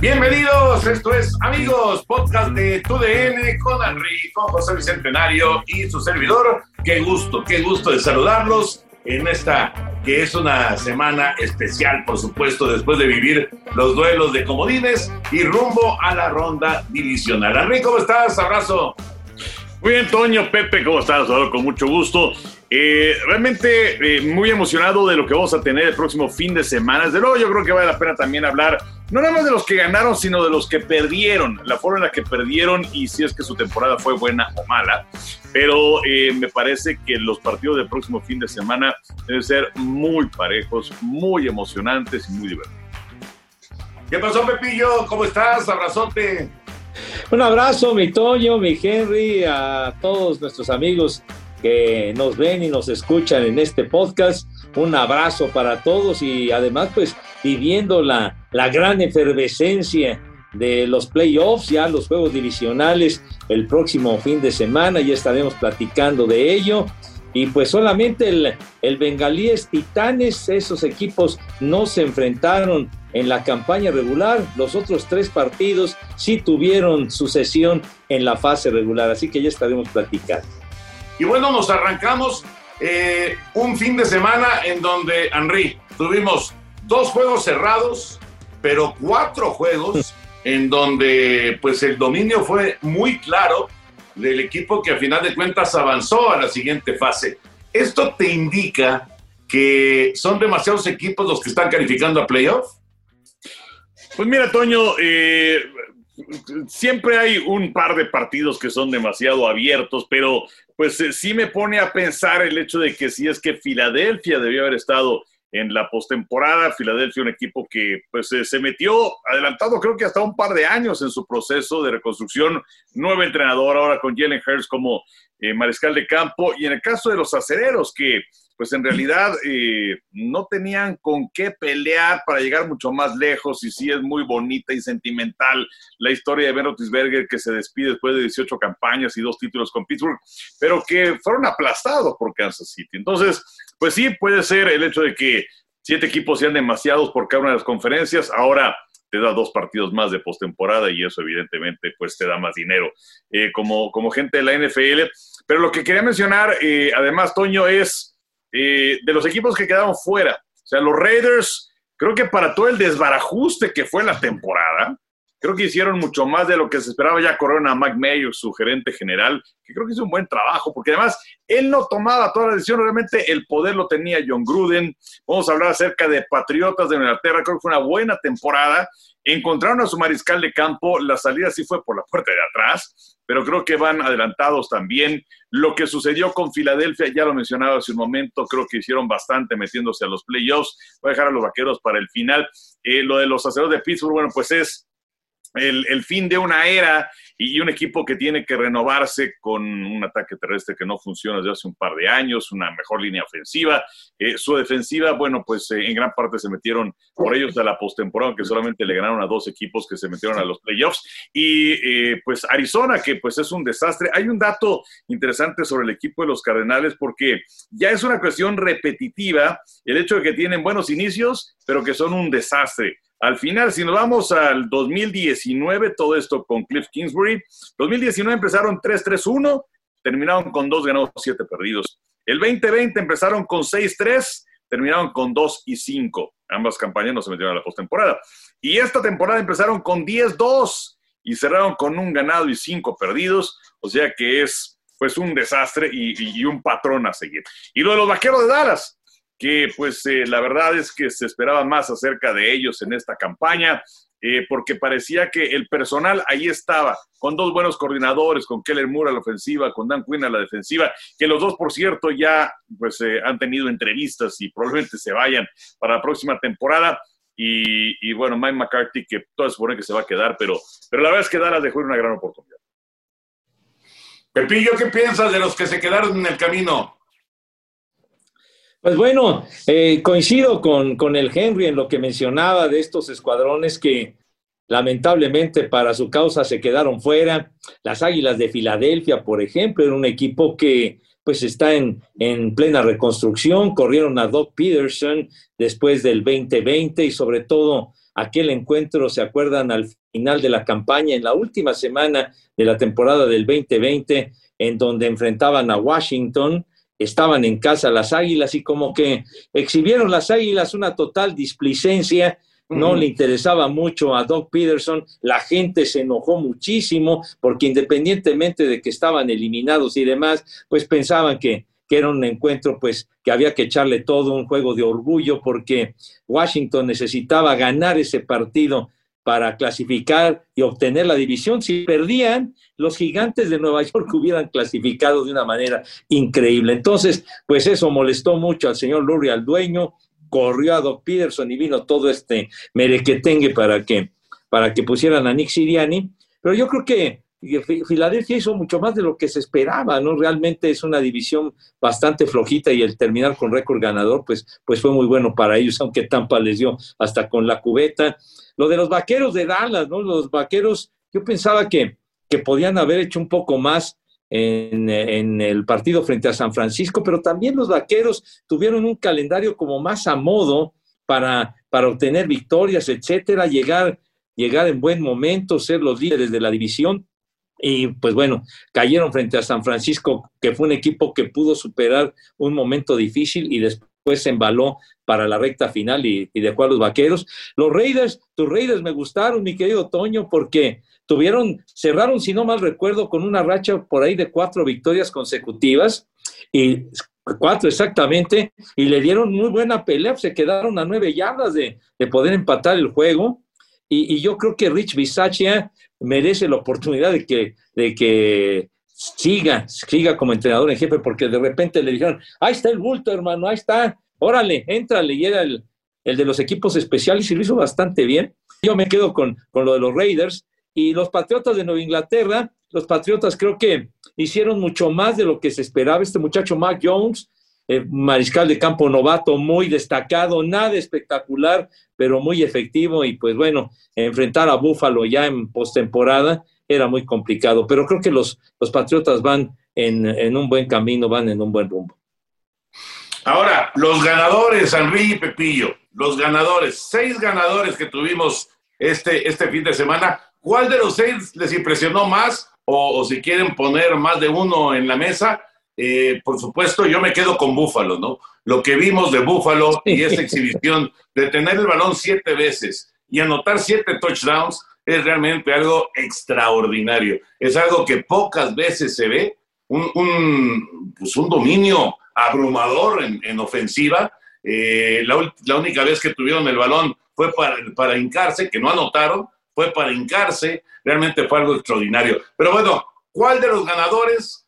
Bienvenidos, esto es Amigos, podcast de TUDN con Henry, con José Bicentenario y su servidor. Qué gusto, qué gusto de saludarlos en esta que es una semana especial, por supuesto, después de vivir los duelos de comodines y rumbo a la ronda divisional. Henry, ¿cómo estás? Abrazo. Muy bien, Toño, Pepe, ¿cómo estás? Con mucho gusto. Eh, realmente eh, muy emocionado de lo que vamos a tener el próximo fin de semana. Desde luego, yo creo que vale la pena también hablar, no nada más de los que ganaron, sino de los que perdieron, la forma en la que perdieron y si es que su temporada fue buena o mala. Pero eh, me parece que los partidos del próximo fin de semana deben ser muy parejos, muy emocionantes y muy divertidos. ¿Qué pasó, Pepillo? ¿Cómo estás? Abrazote. Un abrazo, mi Toño, mi Henry, a todos nuestros amigos que nos ven y nos escuchan en este podcast. Un abrazo para todos y además pues viviendo la, la gran efervescencia de los playoffs, ya los juegos divisionales el próximo fin de semana, ya estaremos platicando de ello. Y pues solamente el, el Bengalíes Titanes, esos equipos no se enfrentaron en la campaña regular. Los otros tres partidos sí tuvieron sucesión en la fase regular, así que ya estaremos platicando. Y bueno, nos arrancamos eh, un fin de semana en donde, Henry, tuvimos dos juegos cerrados, pero cuatro juegos en donde pues el dominio fue muy claro del equipo que a final de cuentas avanzó a la siguiente fase. Esto te indica que son demasiados equipos los que están calificando a playoff. Pues mira, Toño, eh, siempre hay un par de partidos que son demasiado abiertos, pero pues eh, sí me pone a pensar el hecho de que si es que Filadelfia debió haber estado en la postemporada, Filadelfia un equipo que pues eh, se metió adelantado creo que hasta un par de años en su proceso de reconstrucción, nuevo entrenador ahora con Jalen Hurts como eh, mariscal de campo y en el caso de los acereros que pues en realidad eh, no tenían con qué pelear para llegar mucho más lejos y sí es muy bonita y sentimental la historia de Ben Roethlisberger que se despide después de 18 campañas y dos títulos con Pittsburgh, pero que fueron aplastados por Kansas City. Entonces, pues sí, puede ser el hecho de que siete equipos sean demasiados por cada una de las conferencias. Ahora te da dos partidos más de postemporada y eso evidentemente pues te da más dinero eh, como, como gente de la NFL. Pero lo que quería mencionar, eh, además, Toño, es eh, de los equipos que quedaron fuera. O sea, los Raiders, creo que para todo el desbarajuste que fue la temporada, creo que hicieron mucho más de lo que se esperaba. Ya corrieron a Mike Mayo, su gerente general, que creo que hizo un buen trabajo, porque además él no tomaba toda la decisión, realmente el poder lo tenía John Gruden. Vamos a hablar acerca de Patriotas de Inglaterra, creo que fue una buena temporada. Encontraron a su mariscal de campo, la salida sí fue por la puerta de atrás, pero creo que van adelantados también. Lo que sucedió con Filadelfia, ya lo mencionaba hace un momento, creo que hicieron bastante metiéndose a los playoffs. Voy a dejar a los vaqueros para el final. Eh, lo de los aceros de Pittsburgh, bueno, pues es el, fin de una era y un equipo que tiene que renovarse con un ataque terrestre que no funciona desde hace un par de años, una mejor línea ofensiva. Eh, su defensiva, bueno, pues eh, en gran parte se metieron por ellos a la postemporada, que solamente le ganaron a dos equipos que se metieron a los playoffs. Y eh, pues Arizona, que pues es un desastre. Hay un dato interesante sobre el equipo de los Cardenales porque ya es una cuestión repetitiva el hecho de que tienen buenos inicios, pero que son un desastre. Al final, si nos vamos al 2019, todo esto con Cliff Kingsbury, 2019 empezaron 3-3-1, terminaron con 2 ganados, 7 perdidos. El 2020 empezaron con 6-3, terminaron con 2 y 5. Ambas campañas no se metieron a la postemporada. Y esta temporada empezaron con 10-2 y cerraron con un ganado y 5 perdidos. O sea que es pues un desastre y, y, un patrón a seguir. Y lo de los vaqueros de Dallas, que pues eh, la verdad es que se esperaba más acerca de ellos en esta campaña. Eh, porque parecía que el personal ahí estaba, con dos buenos coordinadores, con Keller Moore a la ofensiva, con Dan Quinn a la defensiva, que los dos, por cierto, ya pues eh, han tenido entrevistas y probablemente se vayan para la próxima temporada. Y, bueno, Mike McCarthy, que todo supone que se va a quedar, pero, pero la verdad es que Dallas dejó una gran oportunidad. Pepillo, ¿qué piensas de los que se quedaron en el camino? Pues bueno, eh, coincido con, con, el Henry en lo que mencionaba de estos escuadrones que lamentablemente para su causa se quedaron fuera. Las Águilas de Filadelfia, por ejemplo, era un equipo que pues está en, en plena reconstrucción. Corrieron a Doc Peterson después del 2020 y sobre todo aquel encuentro, ¿se acuerdan? Al final de la campaña, en la última semana de la temporada del 2020, en donde enfrentaban a Washington estaban en casa las águilas y como que exhibieron las águilas una total displicencia, no le interesaba mucho a Doc Peterson, la gente se enojó muchísimo porque independientemente de que estaban eliminados y demás, pues pensaban que, que era un encuentro pues que había que echarle todo un juego de orgullo porque Washington necesitaba ganar ese partido para clasificar y obtener la división. Si perdían, los gigantes de Nueva York hubieran clasificado de una manera increíble. Entonces, pues eso molestó mucho al señor Lurie, al dueño, corrió a Doc Peterson y vino todo este merequetengue para que, para que pusieran a Nick Siriani. Pero yo creo que Filadelfia hizo mucho más de lo que se esperaba, ¿no? Realmente es una división bastante flojita y el terminar con récord ganador, pues, pues fue muy bueno para ellos, aunque Tampa les dio hasta con la cubeta. Lo de los vaqueros de Dallas, ¿no? Los vaqueros, yo pensaba que, que podían haber hecho un poco más en, en, el partido frente a San Francisco, pero también los vaqueros tuvieron un calendario como más a modo para, para obtener victorias, etcétera, llegar, llegar en buen momento, ser los líderes de la división. Y pues bueno, cayeron frente a San Francisco, que fue un equipo que pudo superar un momento difícil y después se embaló para la recta final y, dejó a los vaqueros. Los Raiders, tus Raiders me gustaron, mi querido Toño, porque tuvieron, cerraron, si no mal recuerdo, con una racha por ahí de cuatro victorias consecutivas y cuatro exactamente, y le dieron muy buena pelea, se quedaron a nueve yardas de, poder empatar el juego. Y, yo creo que Rich Bisaccia merece la oportunidad de que, de que siga, siga como entrenador en jefe, porque de repente le dijeron, ahí está el bulto, hermano, ahí está, órale, entrale, y era el, de los equipos especiales y lo hizo bastante bien. Yo me quedo con, con lo de los Raiders y los Patriotas de Nueva Inglaterra, los Patriotas creo que hicieron mucho más de lo que se esperaba. Este muchacho Mac Jones, eh, mariscal de campo novato, muy destacado, nada espectacular, pero muy efectivo y pues bueno, enfrentar a Buffalo ya en postemporada era muy complicado, pero creo que los, los Patriotas van en, un buen camino, van en un buen rumbo. Ahora, los ganadores, Henry y Pepillo, los ganadores, seis ganadores que tuvimos este, este fin de semana, ¿cuál de los seis les impresionó más? O, si quieren poner más de uno en la mesa, eh, por supuesto, yo me quedo con Búfalo, ¿no? Lo que vimos de Búfalo y esa exhibición de tener el balón siete veces y anotar siete touchdowns, es realmente algo extraordinario. Es algo que pocas veces se ve, un, un, pues un dominio abrumador en, ofensiva. Eh, la, única vez que tuvieron el balón fue para, para hincarse, que no anotaron, fue para hincarse, realmente fue algo extraordinario. Pero bueno, ¿cuál de los ganadores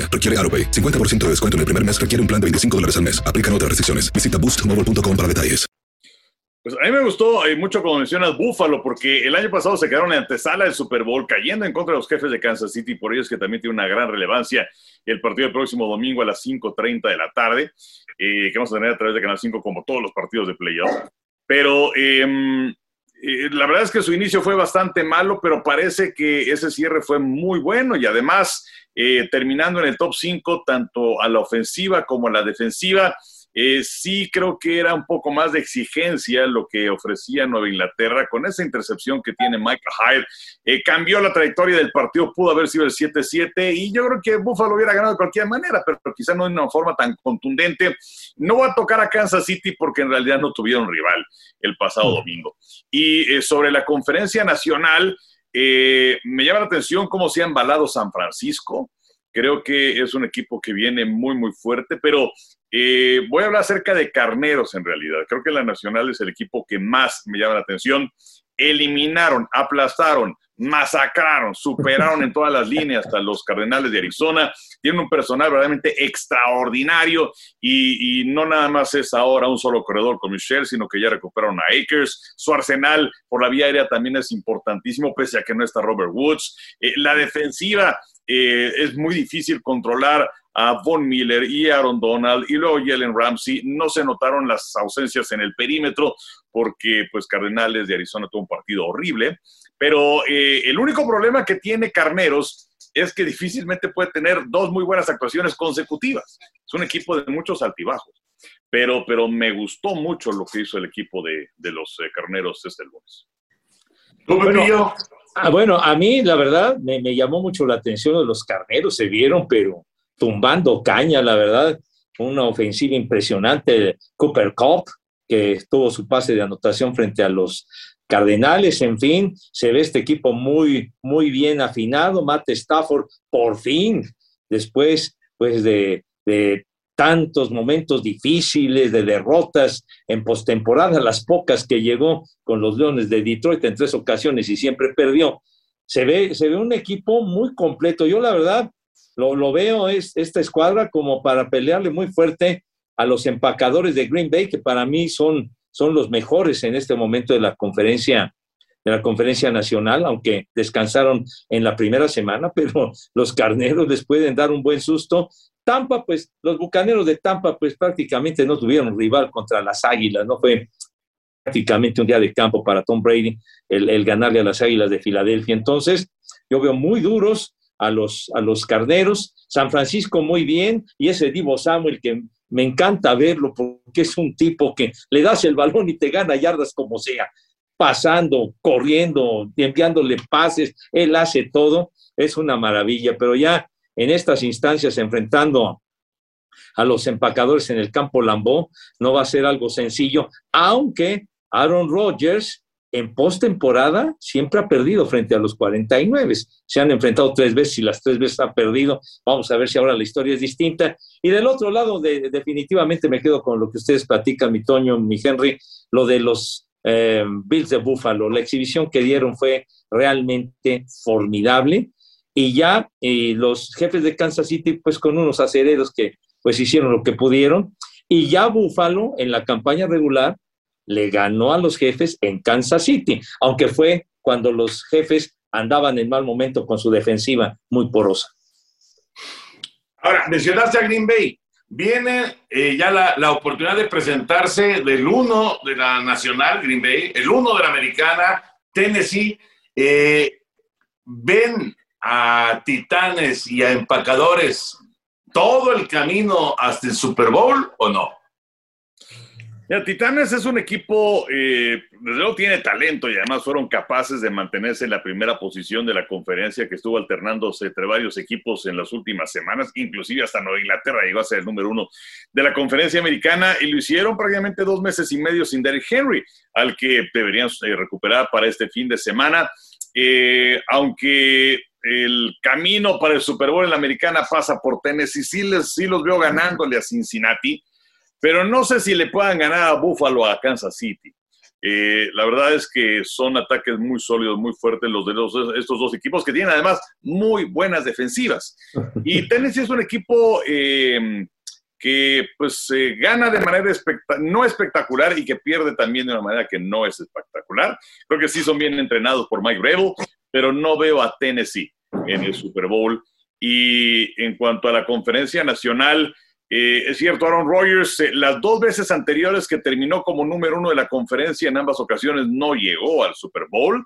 Requiere AroPay. 50% de descuento en el primer mes requiere un plan de 25 dólares al mes. Aplican otras restricciones. Visita boostmobile.com para detalles. Pues a mí me gustó eh, mucho como mencionas Búfalo, porque el año pasado se quedaron en antesala del Super Bowl, cayendo en contra de los jefes de Kansas City, por ellos que también tiene una gran relevancia el partido del próximo domingo a las 5.30 de la tarde, eh, que vamos a tener a través de Canal 5 como todos los partidos de playoff. Pero em, eh, la verdad es que su inicio fue bastante malo, pero parece que ese cierre fue muy bueno y además eh, terminando en el top 5, tanto a la ofensiva como a la defensiva. Eh, sí creo que era un poco más de exigencia lo que ofrecía Nueva Inglaterra con esa intercepción que tiene Michael Hyde. Eh, cambió la trayectoria del partido, pudo haber sido el 7-7 y yo creo que Buffalo hubiera ganado de cualquier manera, pero quizá no de una forma tan contundente. No va a tocar a Kansas City porque en realidad no tuvieron rival el pasado mm. domingo. Y eh, sobre la conferencia nacional, me llama la atención cómo se ha embalado San Francisco. Creo que es un equipo que viene muy, muy fuerte, pero eh, voy a hablar acerca de carneros en realidad. Creo que la Nacional es el equipo que más me llama la atención. Eliminaron, aplastaron, masacraron, superaron en todas las líneas hasta los Cardenales de Arizona. Tienen un personal verdaderamente extraordinario y, no nada más es ahora un solo corredor con Michelle, sino que ya recuperaron a Akers. Su arsenal por la vía aérea también es importantísimo, pese a que no está Robert Woods. Eh, la defensiva eh, es muy difícil controlar a Von Miller y Aaron Donald y luego Jalen Ramsey. No se notaron las ausencias en el perímetro porque pues Cardenales de Arizona tuvo un partido horrible. Pero eh, el único problema que tiene Carneros es que difícilmente puede tener dos muy buenas actuaciones consecutivas. Es un equipo de muchos altibajos. Pero, pero me gustó mucho lo que hizo el equipo de, los eh, Carneros este lunes. Bueno, ah, bueno, a mí la verdad me, me, llamó mucho la atención de los carneros, se vieron, pero tumbando caña, la verdad, una ofensiva impresionante. Cooper Cup, que tuvo su pase de anotación frente a los Cardenales, en fin, se ve este equipo muy, muy bien afinado. Matt Stafford, por fin, después pues de, de tantos momentos difíciles, de derrotas en postemporada, las pocas que llegó con los Leones de Detroit en tres ocasiones y siempre perdió. Se ve, se ve un equipo muy completo. Yo la verdad lo, veo es esta escuadra como para pelearle muy fuerte a los empacadores de Green Bay, que para mí son, son los mejores en este momento de la conferencia de la conferencia nacional, aunque descansaron en la primera semana, pero los carneros les pueden dar un buen susto. Tampa, pues los bucaneros de Tampa, pues prácticamente no tuvieron rival contra las Águilas, no fue prácticamente un día de campo para Tom Brady el, el ganarle a las Águilas de Filadelfia. Entonces, yo veo muy duros a los, a los carneros. San Francisco muy bien, y ese Divo Samuel que me encanta verlo porque es un tipo que le das el balón y te gana yardas como sea, pasando, corriendo, enviándole pases, él hace todo, es una maravilla, pero ya en estas instancias enfrentando a los empacadores en el campo Lambó, no va a ser algo sencillo, aunque Aaron Rodgers en postemporada siempre ha perdido frente a los 49. Se han enfrentado tres veces y las tres veces ha perdido. Vamos a ver si ahora la historia es distinta. Y del otro lado, definitivamente me quedo con lo que ustedes platican, mi Toño, mi Henry, lo de los eh, Bills de Buffalo. La exhibición que dieron fue realmente formidable. Y ya los jefes de Kansas City, pues con unos acereros que pues hicieron lo que pudieron. Y ya Buffalo en la campaña regular le ganó a los jefes en Kansas City, aunque fue cuando los jefes andaban en mal momento con su defensiva muy porosa. Ahora, mencionaste a Green Bay. Viene eh, ya la, oportunidad de presentarse del uno de la Nacional, Green Bay, el uno de la Americana, Tennessee. Eh, ¿Ven a Titanes y a Empacadores todo el camino hasta el Super Bowl o no? Titanes es un equipo, eh, desde luego tiene talento y además fueron capaces de mantenerse en la primera posición de la conferencia que estuvo alternándose entre varios equipos en las últimas semanas, inclusive hasta Nueva Inglaterra llegó a ser el número uno de la conferencia americana y lo hicieron prácticamente dos meses y medio sin Derrick Henry, al que deberían eh, recuperar para este fin de semana. Eh, aunque el camino para el Super Bowl en la americana pasa por Tennessee, sí, les, sí los veo ganándole a Cincinnati pero no sé si le puedan ganar a Buffalo a Kansas City. Eh, la verdad es que son ataques muy sólidos, muy fuertes los de estos dos equipos que tienen además muy buenas defensivas. Y Tennessee es un equipo eh, que pues gana de manera no espectacular y que pierde también de una manera que no es espectacular. Creo que sí son bien entrenados por Mike Rebel, pero no veo a Tennessee en el Super Bowl. Y en cuanto a la conferencia nacional, eh, es cierto, Aaron Rodgers, eh, las dos veces anteriores que terminó como número uno de la conferencia, en ambas ocasiones no llegó al Super Bowl.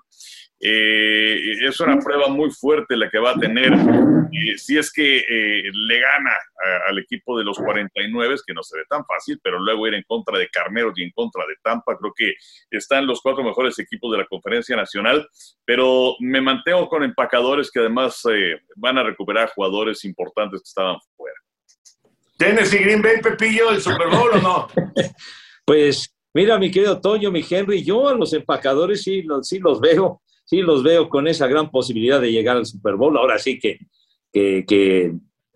Eh, es una prueba muy fuerte la que va a tener si es que le gana al equipo de los 49, que no se ve tan fácil, pero luego ir en contra de Carneros y en contra de Tampa. Creo que están los cuatro mejores equipos de la conferencia nacional, pero me mantengo con empacadores que además van a recuperar jugadores importantes que estaban. ¿Tennessee Green Bay, Pepillo, el Super Bowl o no? pues mira, mi querido Toño, mi Henry, yo a los empacadores sí, sí los veo sí los veo con esa gran posibilidad de llegar al Super Bowl. Ahora sí que, que,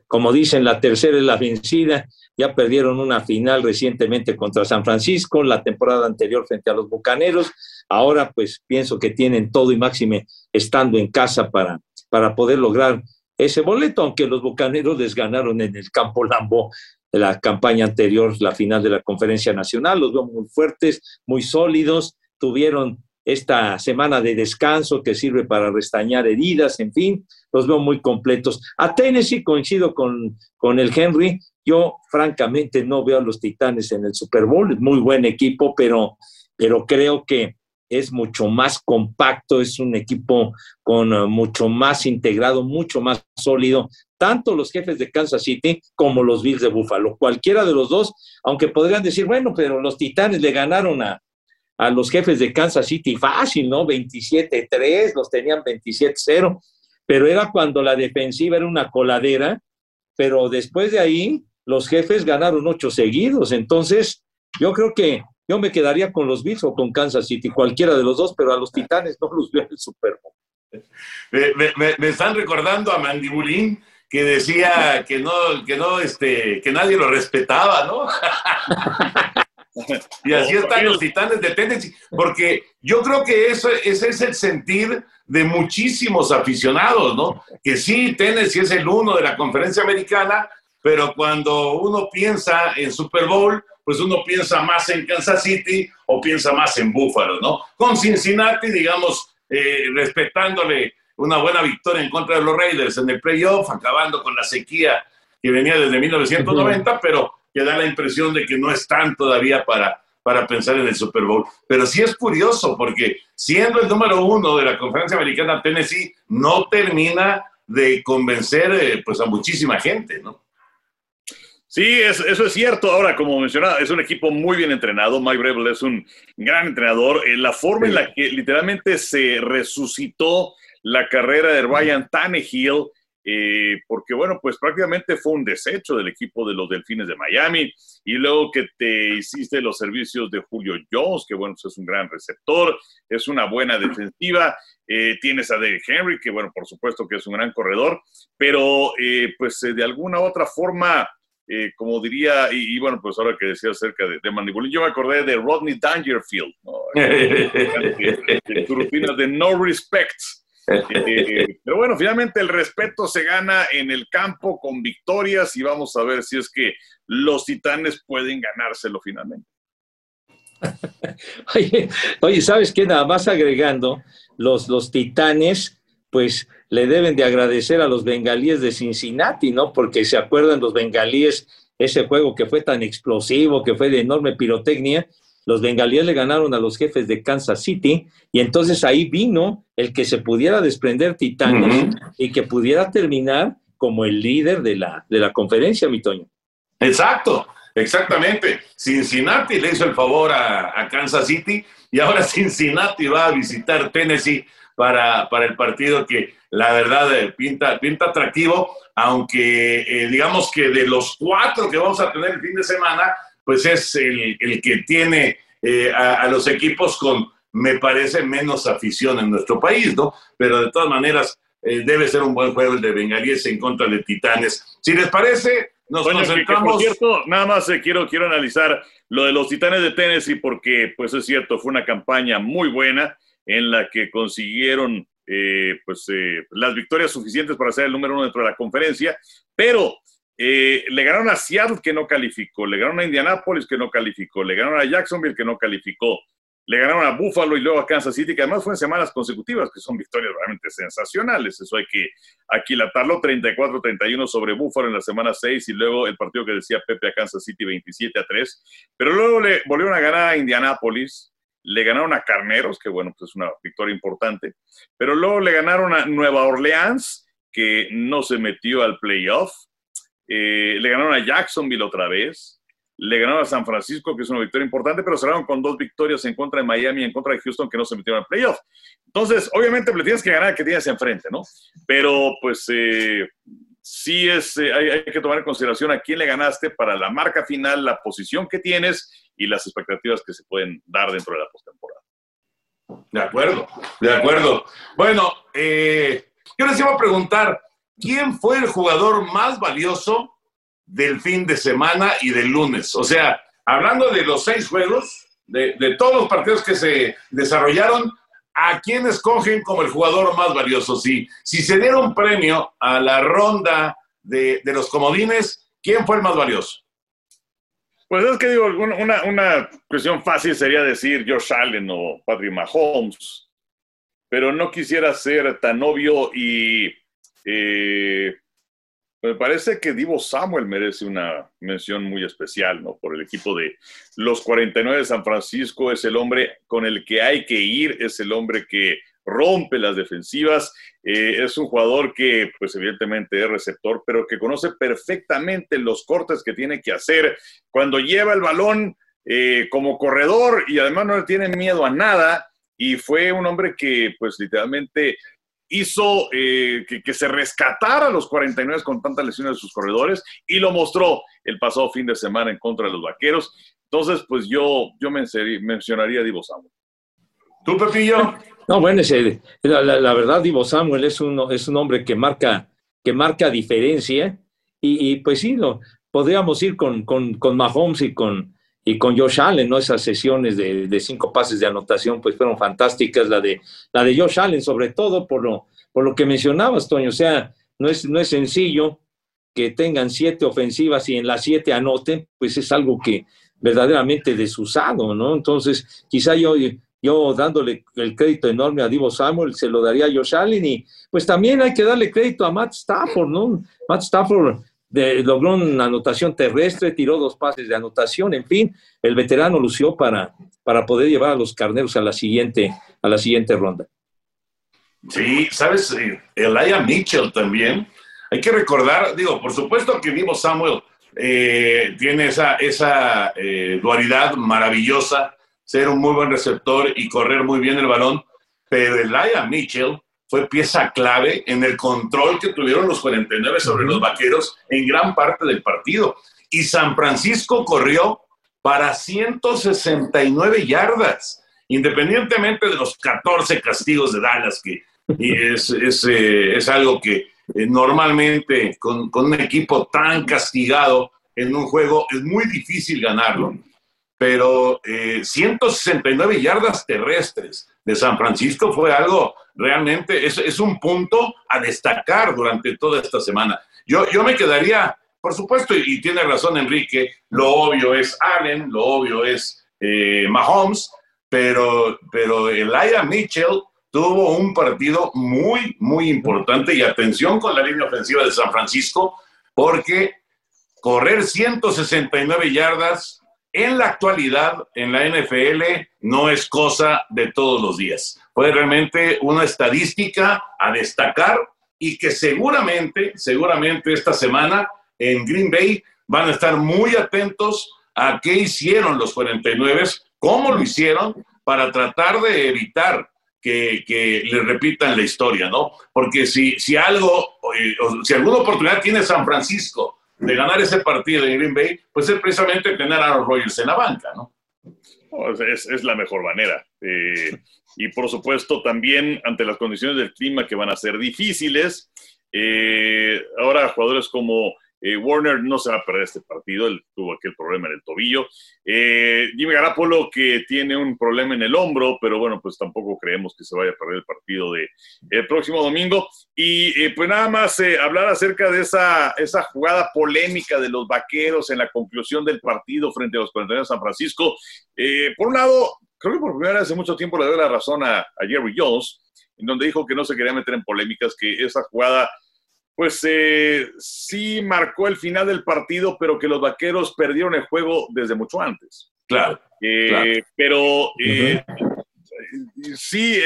como dicen, la tercera es la vencida. Ya perdieron una final recientemente contra San Francisco, la temporada anterior frente a los Bucaneros. Ahora pues pienso que tienen todo y máxime estando en casa para, para poder lograr ese boleto, aunque los Bucaneros les ganaron en el campo Lambo la campaña anterior, la final de la conferencia nacional. Los veo muy fuertes, muy sólidos, tuvieron esta semana de descanso que sirve para restañar heridas, en fin, los veo muy completos. A Tennessee coincido con, con el Henry, yo francamente no veo a los Titanes en el Super Bowl, muy buen equipo, pero, pero creo que es mucho más compacto, es un equipo con uh, mucho más integrado, mucho más sólido, tanto los jefes de Kansas City como los Bills de Buffalo. Cualquiera de los dos, aunque podrían decir, bueno, pero los Titanes le ganaron a, a los jefes de Kansas City fácil, ¿no? 27-3, los tenían 27-0, pero era cuando la defensiva era una coladera, pero después de ahí los jefes ganaron ocho seguidos, entonces yo creo que yo me quedaría con los Bills o con Kansas City, cualquiera de los dos, pero a los Titanes no los veo en el Super Bowl. Me, están recordando a Mandibulín que decía que no, que no, este, que nadie lo respetaba, ¿no? Y así están los titanes de Tennessee, porque yo creo que eso, ese es el sentir de muchísimos aficionados, ¿no? Que sí, Tennessee es el uno de la conferencia americana, pero cuando uno piensa en Super Bowl, pues uno piensa más en Kansas City o piensa más en Buffalo, ¿no? Con Cincinnati, digamos, eh, respetándole una buena victoria en contra de los Raiders en el playoff, acabando con la sequía que venía desde 1990, pero que da la impresión de que no están todavía para, para pensar en el Super Bowl. Pero sí es curioso porque siendo el número uno de la conferencia americana, Tennessee no termina de convencer eh, pues a muchísima gente, ¿no? Sí, eso, es cierto. Ahora, como mencionaba, es un equipo muy bien entrenado. Mike Breville es un gran entrenador. En la forma en la que literalmente se resucitó la carrera de Ryan Tannehill eh, porque bueno, pues prácticamente fue un desecho del equipo de los Delfines de Miami, y luego que te hiciste los servicios de Julio Jones, que bueno, pues es un gran receptor, es una buena defensiva, eh, tienes a Derrick Henry, que bueno, por supuesto que es un gran corredor, pero eh, pues de alguna u otra forma... como diría, y, bueno, pues ahora que decía acerca de, de yo me acordé de Rodney Dangerfield, ¿no? tu rutina de no respect, eh, pero bueno, finalmente el respeto se gana en el campo con victorias y vamos a ver si es que los titanes pueden ganárselo finalmente. oye, ¿sabes qué? Nada más agregando, los, los titanes, pues le deben de agradecer a los bengalíes de Cincinnati, ¿no? Porque se acuerdan los bengalíes, ese juego que fue tan explosivo, que fue de enorme pirotecnia, los bengalíes le ganaron a los jefes de Kansas City y entonces ahí vino el que se pudiera desprender Titanes y que pudiera terminar como el líder de la, de la conferencia, mi Toño. Exacto, exactamente. Cincinnati le hizo el favor a, Kansas City y ahora Cincinnati va a visitar Tennessee para, para el partido que la verdad eh, pinta, pinta atractivo, aunque eh, digamos que de los cuatro que vamos a tener el fin de semana, pues es el, que tiene eh, a, los equipos con, me parece, menos afición en nuestro país, ¿no? Pero de todas maneras, eh, debe ser un buen juego el de Bengalíes en contra de Titanes. Si les parece, nos concentramos. por cierto, nada más eh, quiero, quiero analizar lo de los Titanes de Tennessee, porque, pues es cierto, fue una campaña muy buena en la que consiguieron pues, las victorias suficientes para ser el número uno dentro de la conferencia, pero eh, le ganaron a Seattle que no calificó, le ganaron a Indianapolis que no calificó, le ganaron a Jacksonville que no calificó, le ganaron a Buffalo y luego a Kansas City, que además fueron semanas consecutivas, que son victorias realmente sensacionales. Eso hay que aquilatarlo, 34-31 sobre Buffalo en la semana 6 y luego el partido que decía Pepe a Kansas City 27 a 3. Pero luego le volvieron a ganar a Indianapolis le ganaron a Carneros, que bueno, pues es una victoria importante, pero luego le ganaron a Nueva Orleans, que no se metió al playoff, eh, le ganaron a Jacksonville otra vez, le ganaron a San Francisco, que es una victoria importante, pero cerraron con dos victorias en contra de Miami en contra de Houston, que no se metieron al playoff. Entonces, obviamente, le tienes que ganar que tienes enfrente, ¿no? Pero, pues, eh, sí es, eh, hay, que tomar en consideración a quién le ganaste para la marca final, la posición que tienes y las expectativas que se pueden dar dentro de la postemporada. De acuerdo, de acuerdo. Bueno, eh, yo les iba a preguntar, ¿quién fue el jugador más valioso del fin de semana y del lunes? O sea, hablando de los seis juegos, de, de todos los partidos que se desarrollaron, ¿a quién escogen como el jugador más valioso? Si, si se diera un premio a la ronda de, los comodines, ¿quién fue el más valioso? Pues es que digo, una, una cuestión fácil sería decir Josh Allen o Patrick Mahomes, pero no quisiera ser tan obvio y eh, me parece que Divo Samuel merece una mención muy especial, ¿no? Por el equipo de los 49 de San Francisco, es el hombre con el que hay que ir, es el hombre que rompe las defensivas, eh, es un jugador que, pues evidentemente es receptor, pero que conoce perfectamente los cortes que tiene que hacer cuando lleva el balón eh, como corredor y además no le tiene miedo a nada y fue un hombre que, pues literalmente hizo eh, que, se rescatara a los 49 con tantas lesiones de sus corredores y lo mostró el pasado fin de semana en contra de los vaqueros. Entonces, pues yo, yo mencionaría a Divo Samuel. ¿Tú, Pepillo? No, bueno, la, verdad, Divo Samuel es un, es un hombre que marca, que marca diferencia y, pues sí, no, podríamos ir con, con, con Mahomes y con, y con Josh Allen, ¿no? Esas sesiones de, cinco pases de anotación, pues fueron fantásticas, la de, la de Josh Allen, sobre todo por lo, por lo que mencionabas, Toño, o sea, no es, no es sencillo que tengan siete ofensivas y en las siete anoten, pues es algo que verdaderamente desusado, ¿no? Entonces, quizá yo, yo dándole el crédito enorme a Divo Samuel, se lo daría a Josh Allen y pues también hay que darle crédito a Matt Stafford, ¿no? Matt Stafford logró una anotación terrestre, tiró dos pases de anotación, en fin, el veterano lució para, para poder llevar a los carneros a la siguiente, a la siguiente ronda. Sí, sabes, Elia Mitchell también. Hay que recordar, digo, por supuesto que Vivo Samuel eh, tiene esa, esa eh, dualidad maravillosa, ser un muy buen receptor y correr muy bien el balón, pero Elia Mitchell fue pieza clave en el control que tuvieron los 49 sobre los vaqueros en gran parte del partido. Y San Francisco corrió para 169 yardas, independientemente de los 14 castigos de Dallas, que es, es, eh, es algo que eh, normalmente con, con, un equipo tan castigado en un juego es muy difícil ganarlo. Pero 169 eh, yardas terrestres de San Francisco fue algo realmente es, un punto a destacar durante toda esta semana. Yo, yo me quedaría, por supuesto, y, tiene razón Enrique, lo obvio es Allen, lo obvio es eh, Mahomes, pero, pero Elijah Mitchell tuvo un partido muy, muy importante y atención con la línea ofensiva de San Francisco, porque correr 169 yardas en la actualidad en la NFL no es cosa de todos los días. Fue realmente una estadística a destacar y que seguramente, seguramente esta semana en Green Bay van a estar muy atentos a qué hicieron los 49, cómo lo hicieron para tratar de evitar que, que le repitan la historia, ¿no? Porque si, si algo, eh, si alguna oportunidad tiene San Francisco de ganar ese partido en Green Bay, pues es precisamente tener a Aaron Rodgers en la banca, ¿no? es, es, la mejor manera. Eh, y por supuesto también ante las condiciones del clima que van a ser difíciles. Eh, ahora jugadores como eh, Warner no se va a perder este partido, él tuvo aquel problema en el tobillo. Eh, Jimmy Garapolo que tiene un problema en el hombro, pero bueno, pues tampoco creemos que se vaya a perder el partido de el próximo domingo. Y eh, pues nada más hablar acerca de esa, esa jugada polémica de los vaqueros en la conclusión del partido frente a los 49 de San Francisco. por un lado, creo que por primera vez hace mucho tiempo le doy la razón a Jerry Jones, en donde dijo que no se quería meter en polémicas, que esa jugada pues eh, sí marcó el final del partido, pero que los vaqueros perdieron el juego desde mucho antes. Claro, Eh, pero eh, sí,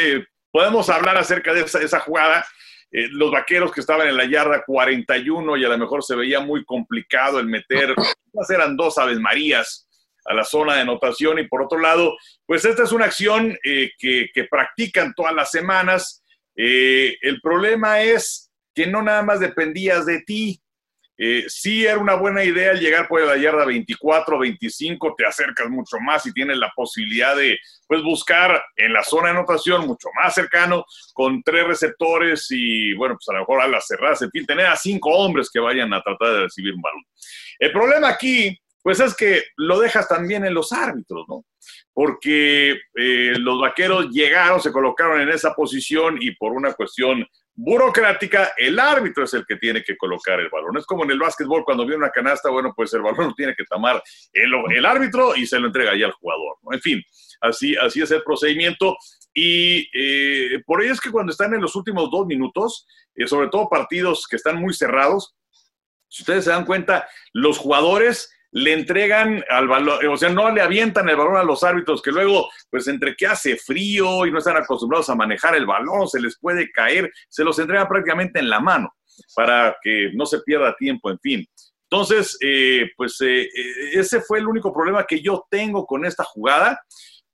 podemos hablar acerca de esa, esa jugada. Los vaqueros que estaban en la yarda 41 y a lo mejor se veía muy complicado el meter, eran dos Aves Marías a la zona de anotación y por otro lado, pues esta es una acción que, que, practican todas las semanas. El problema es que no nada más dependías de ti, eh, sí era una buena idea llegar por la yarda 24, 25, te acercas mucho más y tienes la posibilidad de pues, buscar en la zona de anotación mucho más cercano con tres receptores y, bueno, pues a lo mejor a las cerradas, en fin, tener a cinco hombres que vayan a tratar de recibir un balón. El problema aquí, pues es que lo dejas también en los árbitros, ¿no? Porque eh, los vaqueros llegaron, se colocaron en esa posición y por una cuestión burocrática, el árbitro es el que tiene que colocar el balón. Es como en el básquetbol, cuando viene una canasta, bueno, pues el balón lo tiene que tomar el, el árbitro y se lo entrega ya al jugador. ¿no? En fin, así, así es el procedimiento. Y eh, por ello es que cuando están en los últimos dos minutos, eh, sobre todo partidos que están muy cerrados, si ustedes se dan cuenta, los jugadores le entregan al balón, o sea, no le avientan el balón a los árbitros, que luego, pues entre que hace frío y no están acostumbrados a manejar el balón, se les puede caer, se los entregan prácticamente en la mano para que no se pierda tiempo, en fin. Entonces, eh, pues eh, ese fue el único problema que yo tengo con esta jugada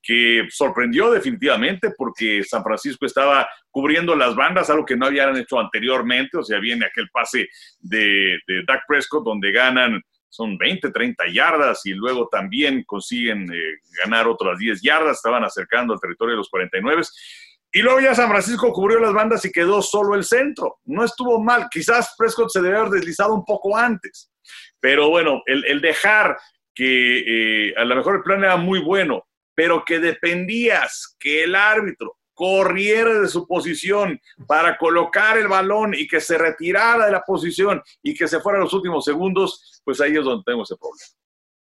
que sorprendió definitivamente porque San Francisco estaba cubriendo las bandas, algo que no habían hecho anteriormente, o sea, viene aquel pase de, de Dak Prescott donde ganan son 20, 30 yardas y luego también consiguen eh, ganar otras 10 yardas, estaban acercando al territorio de los 49. Y luego ya San Francisco cubrió las bandas y quedó solo el centro. No estuvo mal, quizás Prescott se debe haber deslizado un poco antes, pero bueno, el, el dejar que eh, a lo mejor el plan era muy bueno, pero que dependías que el árbitro corriera de su posición para colocar el balón y que se retirara de la posición y que se fuera a los últimos segundos, pues ahí es donde tengo ese problema.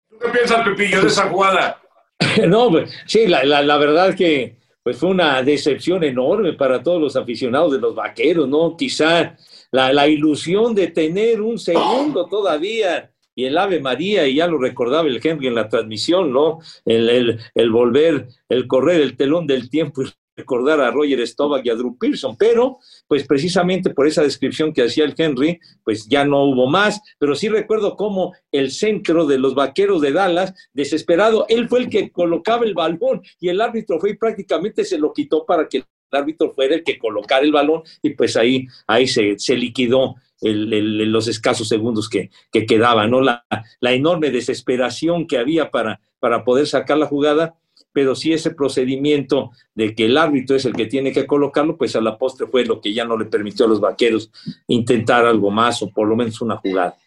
¿Tú qué piensas, Pepillo, de esa jugada? no, pues, sí, la, la, la verdad que pues fue una decepción enorme para todos los aficionados de los vaqueros, ¿no? Quizá la, la ilusión de tener un segundo todavía y el Ave María, y ya lo recordaba el Henry en la transmisión, ¿no? El, el, el volver, el correr el telón del tiempo y recordar a Roger Staubach y a Drew Pearson, pero pues precisamente por esa descripción que hacía el Henry, pues ya no hubo más, pero sí recuerdo cómo el centro de los vaqueros de Dallas, desesperado, él fue el que colocaba el balón y el árbitro fue y prácticamente se lo quitó para que el árbitro fuera el que colocara el balón y pues ahí, ahí se, se liquidó el, el, los escasos segundos que, que quedaban, ¿no? La, la enorme desesperación que había para, para poder sacar la jugada pero sí ese procedimiento de que el árbitro es el que tiene que colocarlo, pues a la postre fue lo que ya no le permitió a los vaqueros intentar algo más o por lo menos una jugada.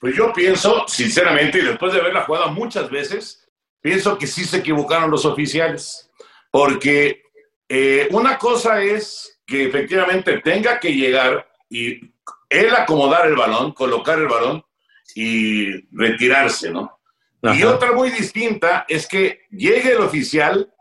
Pues yo pienso, sinceramente, y después de ver la jugada muchas veces, pienso que sí se equivocaron los oficiales, porque eh, una cosa es que efectivamente tenga que llegar y él acomodar el balón, colocar el balón y retirarse, ¿no? Ajá. Y otra muy distinta es que llegue el oficial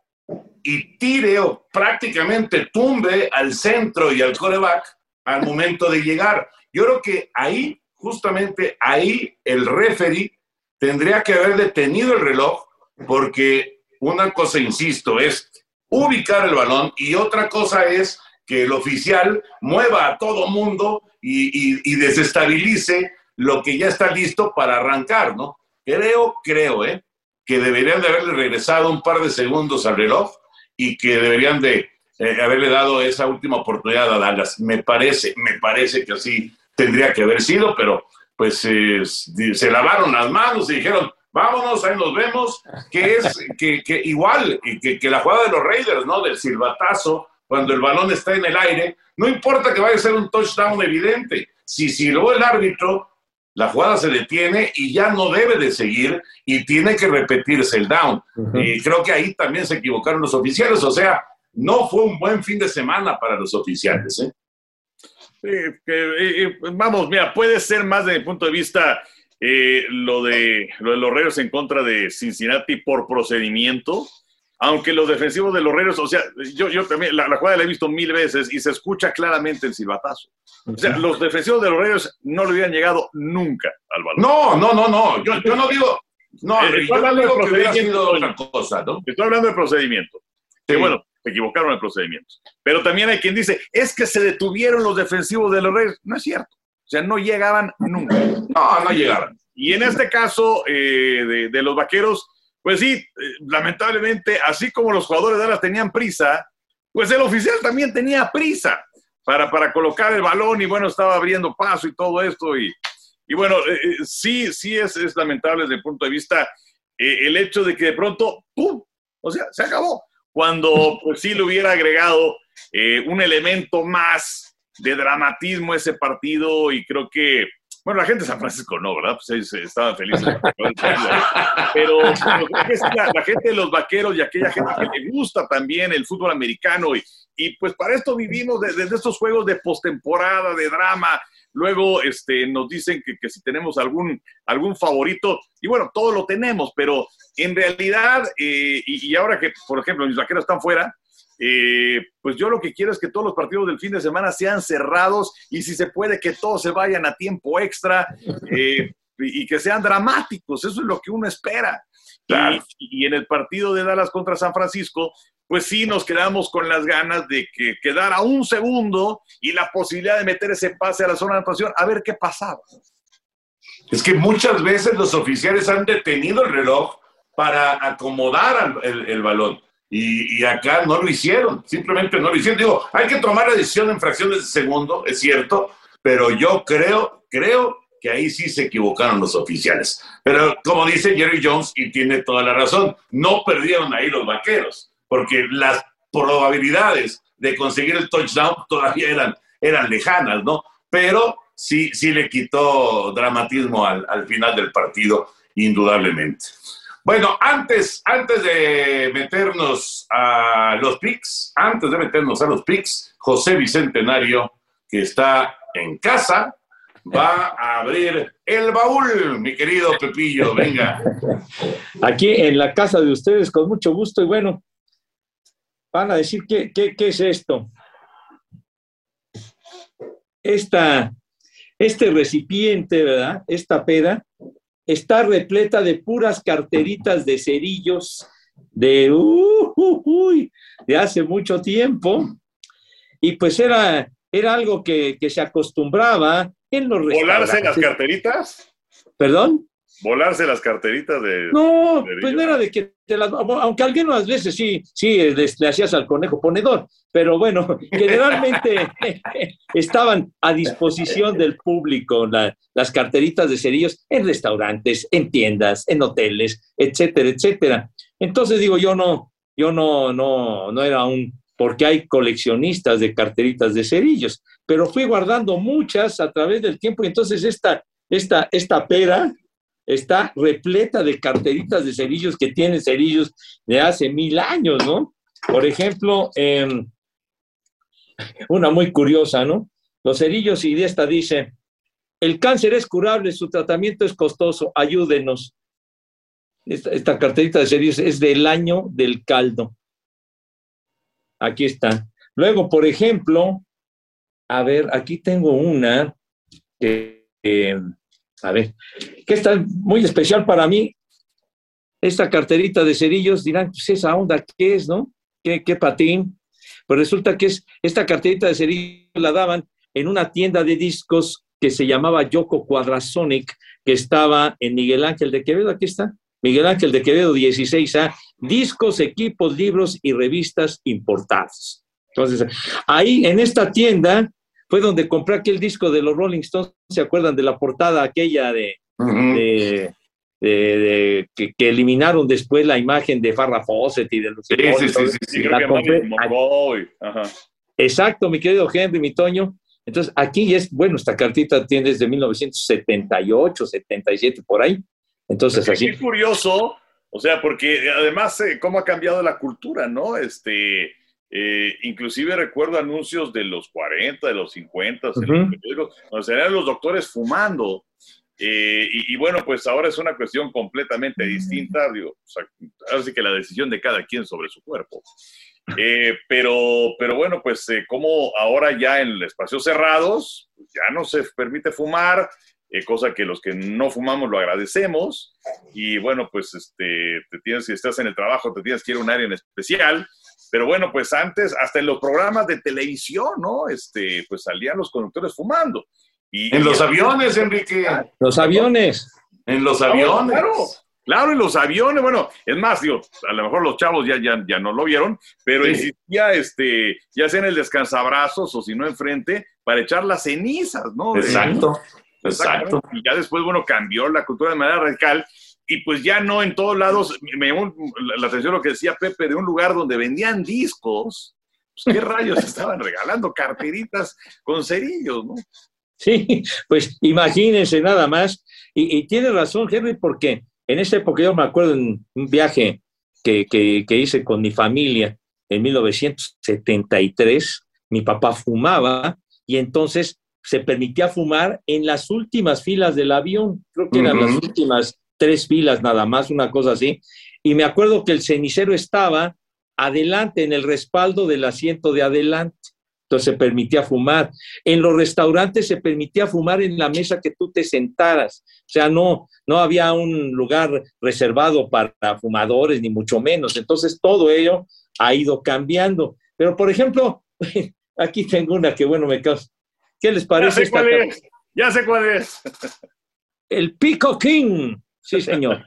y tire o prácticamente tumbe al centro y al coreback al momento de llegar. Yo creo que ahí, justamente ahí, el referee tendría que haber detenido el reloj porque una cosa, insisto, es ubicar el balón y otra cosa es que el oficial mueva a todo mundo y, y, y desestabilice lo que ya está listo para arrancar, ¿no? Creo, creo, ¿eh? que deberían de haberle regresado un par de segundos al reloj y que deberían de eh, haberle dado esa última oportunidad a Dallas. Me parece, me parece que así tendría que haber sido, pero pues eh, se lavaron las manos y dijeron, vámonos, ahí nos vemos, que es que, igual que, que, la jugada de los Raiders, ¿no? Del silbatazo, cuando el balón está en el aire, no importa que vaya a ser un touchdown evidente, si silbó el árbitro, la jugada se detiene y ya no debe de seguir y tiene que repetirse el down. Uh -huh. Y creo que ahí también se equivocaron los oficiales, o sea, no fue un buen fin de semana para los oficiales. ¿eh? Eh, vamos, mira, puede ser más desde mi punto de vista eh, lo, de, lo de los Reyes en contra de Cincinnati por procedimiento, aunque los defensivos de los Reros, o sea, yo, yo también, la, la, jugada la he visto mil veces y se escucha claramente el silbatazo. O sea, los defensivos de los Reros no le hubieran llegado nunca al balón. No, no, no, no, yo, yo no digo, No, Eh, estoy yo hablando digo de que procedimiento, otra cosa, ¿no? Estoy hablando de procedimiento. Sí. Que bueno, se equivocaron en el procedimiento. Pero también hay quien dice, es que se detuvieron los defensivos de los Reyes. No es cierto. O sea, no llegaban nunca. No, no llegaron. Y en este caso eh, de, de los vaqueros, pues sí, eh, lamentablemente, así como los jugadores de Dallas tenían prisa, pues el oficial también tenía prisa para, para colocar el balón y bueno, estaba abriendo paso y todo esto. Y, y bueno, eh, eh, sí, sí es, lamentable desde el punto de vista el hecho de que de pronto, ¡pum! O sea, se acabó. Cuando pues sí le hubiera agregado un elemento más de dramatismo a ese partido y creo que, bueno, la gente de San Francisco no, ¿verdad? Pues ellos estaban felices. Pero, pero sí, la, la gente de los vaqueros y aquella gente que le gusta también el fútbol americano y, y pues para esto vivimos desde de estos juegos de postemporada, de drama. Luego este, nos dicen que, que si tenemos algún, algún favorito, y bueno, todo lo tenemos, pero en realidad, eh, y, y ahora que, por ejemplo, mis vaqueros están fuera, eh, pues yo lo que quiero es que todos los partidos del fin de semana sean cerrados y si se puede que todos se vayan a tiempo extra eh, y, que sean dramáticos. Eso es lo que uno espera. Claro. Y, y en el partido de Dallas contra San Francisco, pues sí nos quedamos con las ganas de que quedara un segundo y la posibilidad de meter ese pase a la zona de anotación, a ver qué pasaba. Es que muchas veces los oficiales han detenido el reloj para acomodar el balón. Y, acá no lo hicieron, simplemente no lo hicieron. Digo, hay que tomar la decisión en fracciones de segundo, es cierto, pero yo creo, creo que ahí sí se equivocaron los oficiales. Pero como dice Jerry Jones, y tiene toda la razón, no perdieron ahí los vaqueros, porque las probabilidades de conseguir el touchdown todavía eran, eran lejanas, ¿no? Pero sí, sí le quitó dramatismo al, al final del partido, indudablemente. Bueno, antes, antes de meternos a los picks, antes de meternos a los picks, José Bicentenario, que está en casa, va a abrir el baúl, mi querido Pepillo, venga. Aquí en la casa de ustedes, con mucho gusto. Y bueno, van a decir, ¿qué, qué, qué es esto? Esta, este recipiente, ¿verdad? Esta pera está repleta de puras carteritas de cerillos de, uh, uh, de hace mucho tiempo. Y pues era, era algo que, que se acostumbraba en los ¿Volarse las carteritas? ¿Perdón? ¿Volarse las carteritas de...? No, pues no era de que te las, aunque algunas veces sí, sí, le, le hacías al conejo ponedor, pero bueno, generalmente estaban a disposición del público la- las carteritas de cerillos en restaurantes, en tiendas, en hoteles, etcétera, etcétera. Entonces digo, yo no, yo no, no, no era un, porque hay coleccionistas de carteritas de cerillos, pero fui guardando muchas a través del tiempo y entonces esta, esta, esta pera, está repleta de carteritas de cerillos que tienen cerillos de hace mil años, ¿no? Por ejemplo, em, una muy curiosa, ¿no? Los cerillos y esta dice, el cáncer es curable, su tratamiento es costoso, ayúdenos. Esta, esta carterita de cerillos es del año del caldo. Aquí está. Luego, por ejemplo, a ver, aquí tengo una que, eh, a ver, que está muy especial para mí. Esta carterita de cerillos, dirán, pues esa onda, ¿qué es, no? ¿Qué, qué patín? Pues resulta que es, esta carterita de cerillos la daban en una tienda de discos que se llamaba Yoko Quadrasonic, que estaba en Miguel Ángel de Quevedo, aquí está, Miguel Ángel de Quevedo 16A, discos, equipos, libros y revistas importados. Entonces, ahí en esta tienda fue donde compré aquel disco de los Rolling Stones, ¿se acuerdan de la portada aquella de, Ujú. de- de- de- que, que eliminaron después la imagen de Farrah Fawcett y de los Sí, sí, sí, sí, Sí, La que compré. Ajá. Exacto, mi querido Henry, mi Toño. Entonces, aquí es, bueno, esta cartita tiene desde 1978, 77, por ahí. Entonces, así. Qué curioso, o sea, porque además, eh, cómo ha cambiado la cultura, ¿no? Este, eh, inclusive recuerdo anuncios de los 40, de los 50, en los Ujú. periódicos, donde se veían los doctores fumando. Eh, y, y bueno, pues ahora es una cuestión completamente distinta, digo, o sea, así que la decisión de cada quien sobre su cuerpo. Eh, pero, pero bueno, pues eh, como ahora ya en espacios cerrados, pues, ya no se permite fumar, eh, cosa que los que no fumamos lo agradecemos. Y bueno, pues este, te tienes, si estás en el trabajo, te tienes que ir a un área en especial. Pero bueno, pues antes, hasta en los programas de televisión, ¿no? Este, pues salían los conductores fumando. Y, En y- los aviones, Enrique. Los aviones. En los Claro, aviones. Claro, claro, en los aviones, bueno, es más, digo, a lo mejor los chavos ya, ya, ya no lo vieron, pero Sí. existía, este, ya sea en el descansabrazos o si no enfrente, para echar las cenizas, ¿no? Exacto. Exacto. Y ya después, bueno, cambió la cultura de manera radical y pues ya no en todos lados, me llamó la- atención lo que decía Pepe, de un lugar donde vendían discos, pues qué rayos estaban regalando carteritas con cerillos, ¿no? Sí, pues imagínense nada más. Y, y tiene razón, Henry, porque en esa época yo me acuerdo en un viaje que, que- que hice con mi familia en 1973, mi papá fumaba y entonces se permitía fumar en las últimas filas del avión, creo que eran las últimas tres filas nada más, una cosa así. Y me acuerdo que el cenicero estaba adelante, en el respaldo del asiento de adelante. Entonces se permitía fumar. En los restaurantes se permitía fumar en la mesa que tú te sentaras. O sea, no, no había un lugar reservado para fumadores, ni mucho menos. Entonces todo ello ha ido cambiando. Pero, por ejemplo, aquí tengo una que, bueno, me causa. ¿Qué les Ya parece sé esta? cuál es, ya sé cuál es. El Pico King. Sí, señor.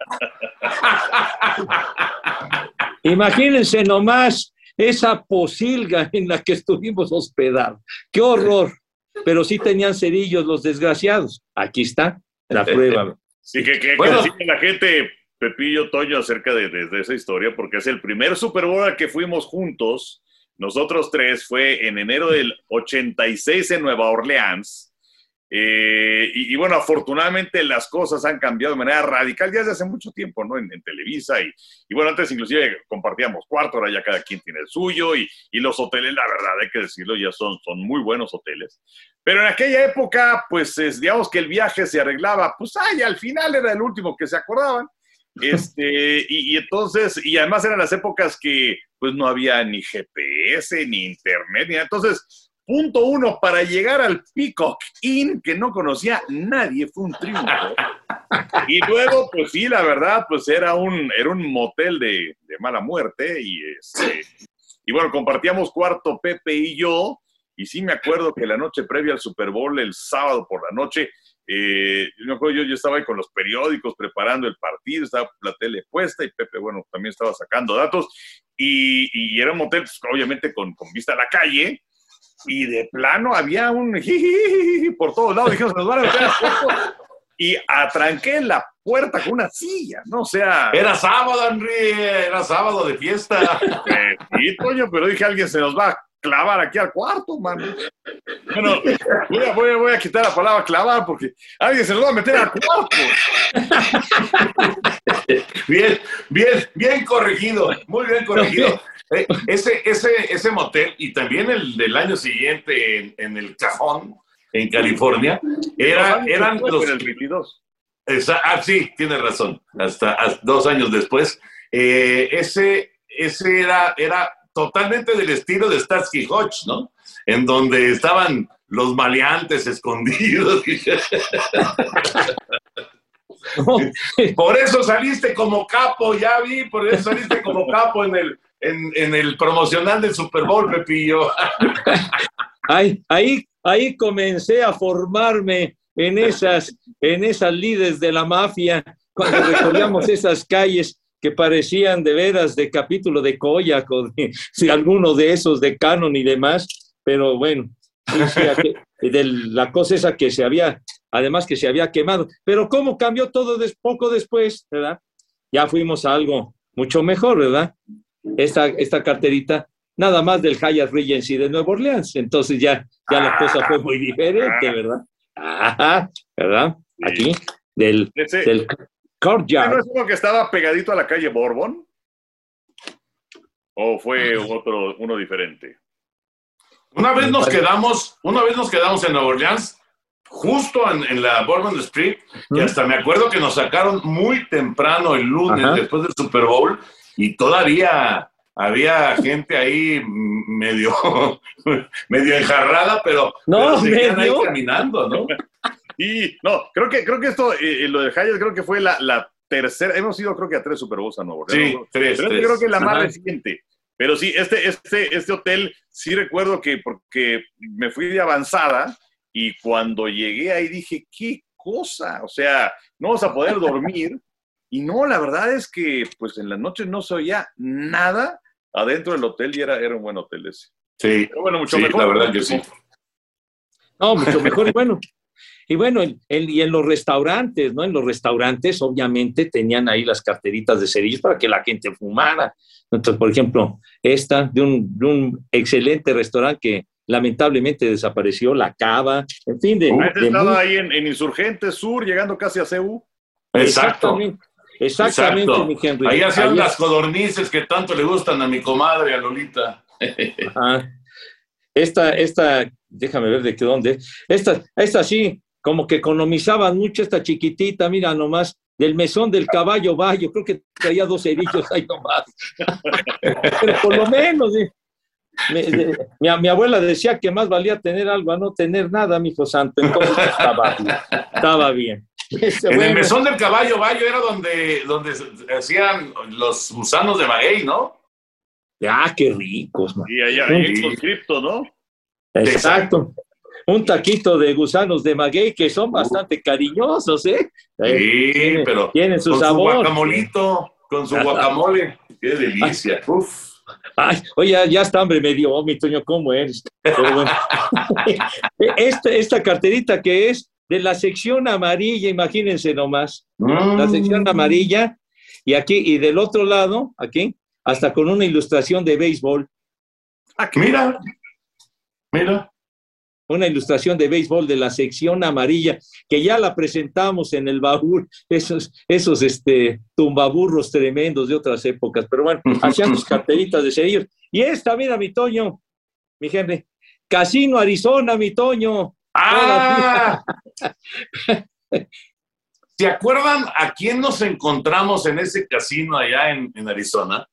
Imagínense nomás esa posilga en la que estuvimos hospedados. ¡Qué horror! Pero sí tenían cerillos los desgraciados. Aquí está la prueba. Sí, que, que, Bueno. la gente, Pepillo Toño, acerca de, de- de esa historia, porque es el primer Super Bowl al que fuimos juntos, nosotros tres, fue en enero del 86 en Nueva Orleans. Eh, y, y bueno, afortunadamente las cosas han cambiado de manera radical ya desde hace mucho tiempo, ¿no? En, en Televisa y, y bueno, antes inclusive compartíamos cuarto, ahora ya cada quien tiene el suyo y, y los hoteles, la verdad, hay que decirlo, ya son, son muy buenos hoteles. Pero en aquella época, pues es, digamos que el viaje se arreglaba, pues ay, al final era el último que se acordaban. Este, y, y entonces, y además eran las épocas que pues no había ni GPS, ni internet, ni. Entonces, punto uno, para llegar al Peacock Inn, que no conocía nadie, fue un triunfo. Y luego, pues sí, la verdad, pues era un, era un motel de, mala muerte y este, bueno, compartíamos cuarto Pepe y yo, y sí me acuerdo que la noche previa al Super Bowl, el sábado por la noche, eh, yo, yo, yo estaba ahí con los periódicos preparando el partido, estaba la tele puesta y Pepe, bueno, también estaba sacando datos, y, y era un motel, pues, obviamente con vista a la calle, y de plano había un por todos lados, dijimos, nos van a meter a poco", y atranqué la puerta con una silla, ¿no? O sea... Era sábado, Enrique. Era sábado de fiesta. Eh, sí, Toño, pero dije, alguien se nos va a clavar aquí al cuarto, mano. Bueno, voy a, voy a- voy a quitar la palabra clavar porque alguien se nos va a meter al cuarto. Bien, bien, bien corregido. Muy bien corregido. Eh, ese, ese, ese motel y también el del año siguiente en, en el Cajón, en California, era, eran los, el 22. Esa- ah, sí, tienes razón. Hasta, hasta dos años después. Eh, ese ese era, era totalmente del estilo de Starsky Hodge, ¿no? En donde estaban los maleantes escondidos. por eso saliste como capo, ya vi, por eso saliste como capo en el, en, en el promocional del Super Bowl, Pepillo. Ahí, ahí, ahí comencé a formarme en esas, en esas lides de la mafia, cuando recorríamos esas calles que parecían de veras de capítulo de Koyak o de, si alguno de esos de Canon y demás, pero bueno, de la cosa esa que se había, además que se había quemado, pero cómo cambió todo poco después, ¿verdad? Ya fuimos a algo mucho mejor, ¿verdad? Esta, esta carterita, nada más del Hyatt Regency de Nueva Orleans, entonces ya, ya la cosa fue muy diferente, ¿verdad? Ajá, ¿verdad? Aquí, del, ¿no es uno que estaba pegadito a la calle Bourbon? ¿O fue otro, uno diferente? Una vez nos quedamos, una vez nos quedamos en Nueva Orleans, justo en, en la Bourbon Street, y hasta me acuerdo que nos sacaron muy temprano el lunes, Ajá. después del Super Bowl, y todavía había gente ahí medio, medio enjarrada, pero, No, pero seguían ahí medio. caminando, ¿no? Y no, creo que, creo que esto, eh, lo de Hyatt, creo que fue la, la, tercera. Hemos ido, creo que a tres Super Bowls a Nuevo Sí, tres. Pero tres. creo que la más Ajá. reciente. Pero sí, este, este, este hotel, sí recuerdo que porque me fui de avanzada y cuando llegué ahí dije, qué cosa, o sea, no vas a poder dormir. Y no, la verdad es que pues en las noches no se oía nada adentro del hotel y era, era un buen hotel ese. Sí, Pero bueno, mucho sí, mejor. la verdad que sí. No, mucho mejor. Y bueno, y bueno, en- en- y en los restaurantes, ¿no? En los restaurantes, obviamente, tenían ahí las carteritas de cerillos para que la gente fumara. Entonces, por ejemplo, esta de un, de un excelente restaurante que lamentablemente desapareció, La Cava, en fin, de, de estaba muy- ahí en, en Insurgentes Sur, llegando casi a CU. Exacto. Exactamente, exactamente, Exacto. mi Henry. Ahí hacían Ahí- las codornices que tanto le gustan a mi comadre, a Lolita. Ajá. Esta, esta, déjame ver de qué dónde. Esta, esta sí, como que economizaban mucho esta chiquitita, mira nomás, del mesón del caballo Bayo, creo que traía dos cerillos ahí nomás. Pero por lo menos, sí. De- mi, mi abuela decía que más valía tener algo a no tener nada, mi hijo santo. Entonces estaba bien. Estaba bien. Este, En el mesón del caballo Bayo era donde, donde hacían los gusanos de maguey, ¿no? Ah, qué ricos, man. Y allá ahí en conscripto, ¿no? Exacto. Un taquito de gusanos de maguey que son bastante cariñosos, ¿eh? Eh, Sí, tiene- pero tienen su con sabor. su guacamolito, con su guacamole. Qué delicia. Uf. Ay, oye, ya, está hambre me dio, mi Toño, ¿cómo eres? Pero bueno. esta, esta carterita que es de la sección amarilla, imagínense nomás. La sección amarilla, y aquí, y del otro lado, aquí, hasta con una ilustración de béisbol. Mira, mira. Una ilustración de béisbol de la sección amarilla, que ya la presentamos en el baúl, esos, esos este, tumbaburros tremendos de otras épocas. Pero bueno, hacían sus carteritas de cerillos. Y esta, mira, mi Toño, mi Henry, Casino Arizona, mi Toño. ¡Ah! ¿Se acuerdan a quién nos encontramos en ese casino allá en, en Arizona?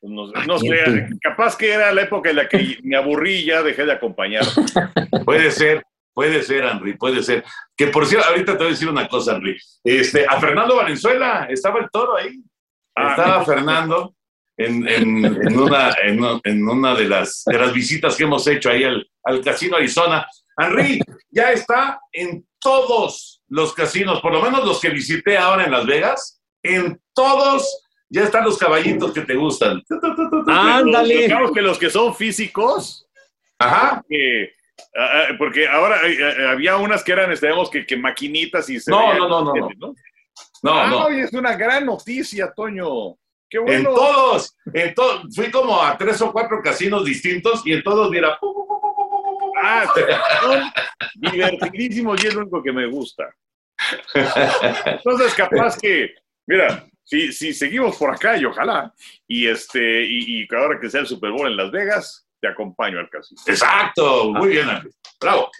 Pues No, no sé, capaz que era la época en la que me aburrí y ya dejé de acompañar. Puede ser, puede ser, Henry, puede ser. Que por cierto, ahorita te voy a decir una cosa, Henry. Este, a Fernando Valenzuela, estaba el toro ahí. Ah. Estaba Fernando en, en- en una, en, una- en una de, las, de las visitas que hemos hecho ahí al, al Casino Arizona. Henry ya está en todos los casinos, por lo menos los que visité ahora en Las Vegas, en todos ya están los caballitos que te gustan. Ándale. Digamos que los que son físicos, Ajá. que, porque ahora eh, eh, había unas que eran, digamos, que, que maquinitas y se No, no, no, no, gente, no. No, ah, no. es una gran noticia, Toño. Qué En bueno. todos, en todos, fui como a tres o cuatro casinos distintos y en todos, mira. Ah, son divertidísimos y es lo único que me gusta. Entonces, capaz que, mira, si, si seguimos por acá y ojalá, y este, y, y ahora que sea el Super Bowl en Las Vegas, te acompaño al casino. Exacto, muy bien, Ángel. Bravo,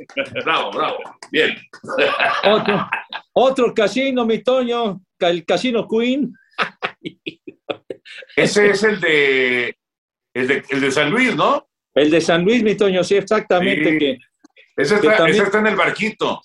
bravo, bravo. Bien. Otro, otro casino, mi Toño, el Casino Queen. Ese es el de, el de, el de San Luis, ¿no? El de San Luis, mi Toño, sí, exactamente. Sí. Que, Ese Que está, también- ese está en el barquito.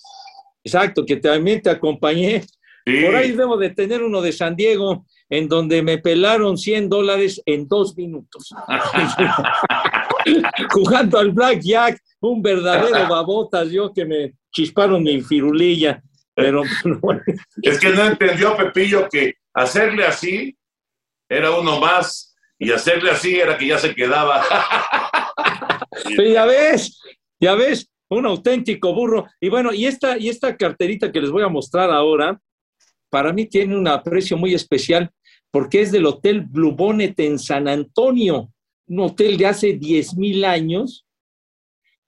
exacto, que también te acompañé. Sí. Por ahí debo de tener uno de San Diego, en donde me pelaron 100 dólares en dos minutos. Jugando al blackjack, un verdadero babotas, yo que me chisparon mi firulilla. Pero Es que no entendió Pepillo que hacerle así era uno más y hacerle así era que ya se quedaba. Pero ya ves, ya ves, un auténtico burro. Y bueno, y esta, y esta carterita que les voy a mostrar ahora, para mí tiene un aprecio muy especial porque es del Hotel Blue Bonnet en San Antonio, un hotel de hace 10 mil años,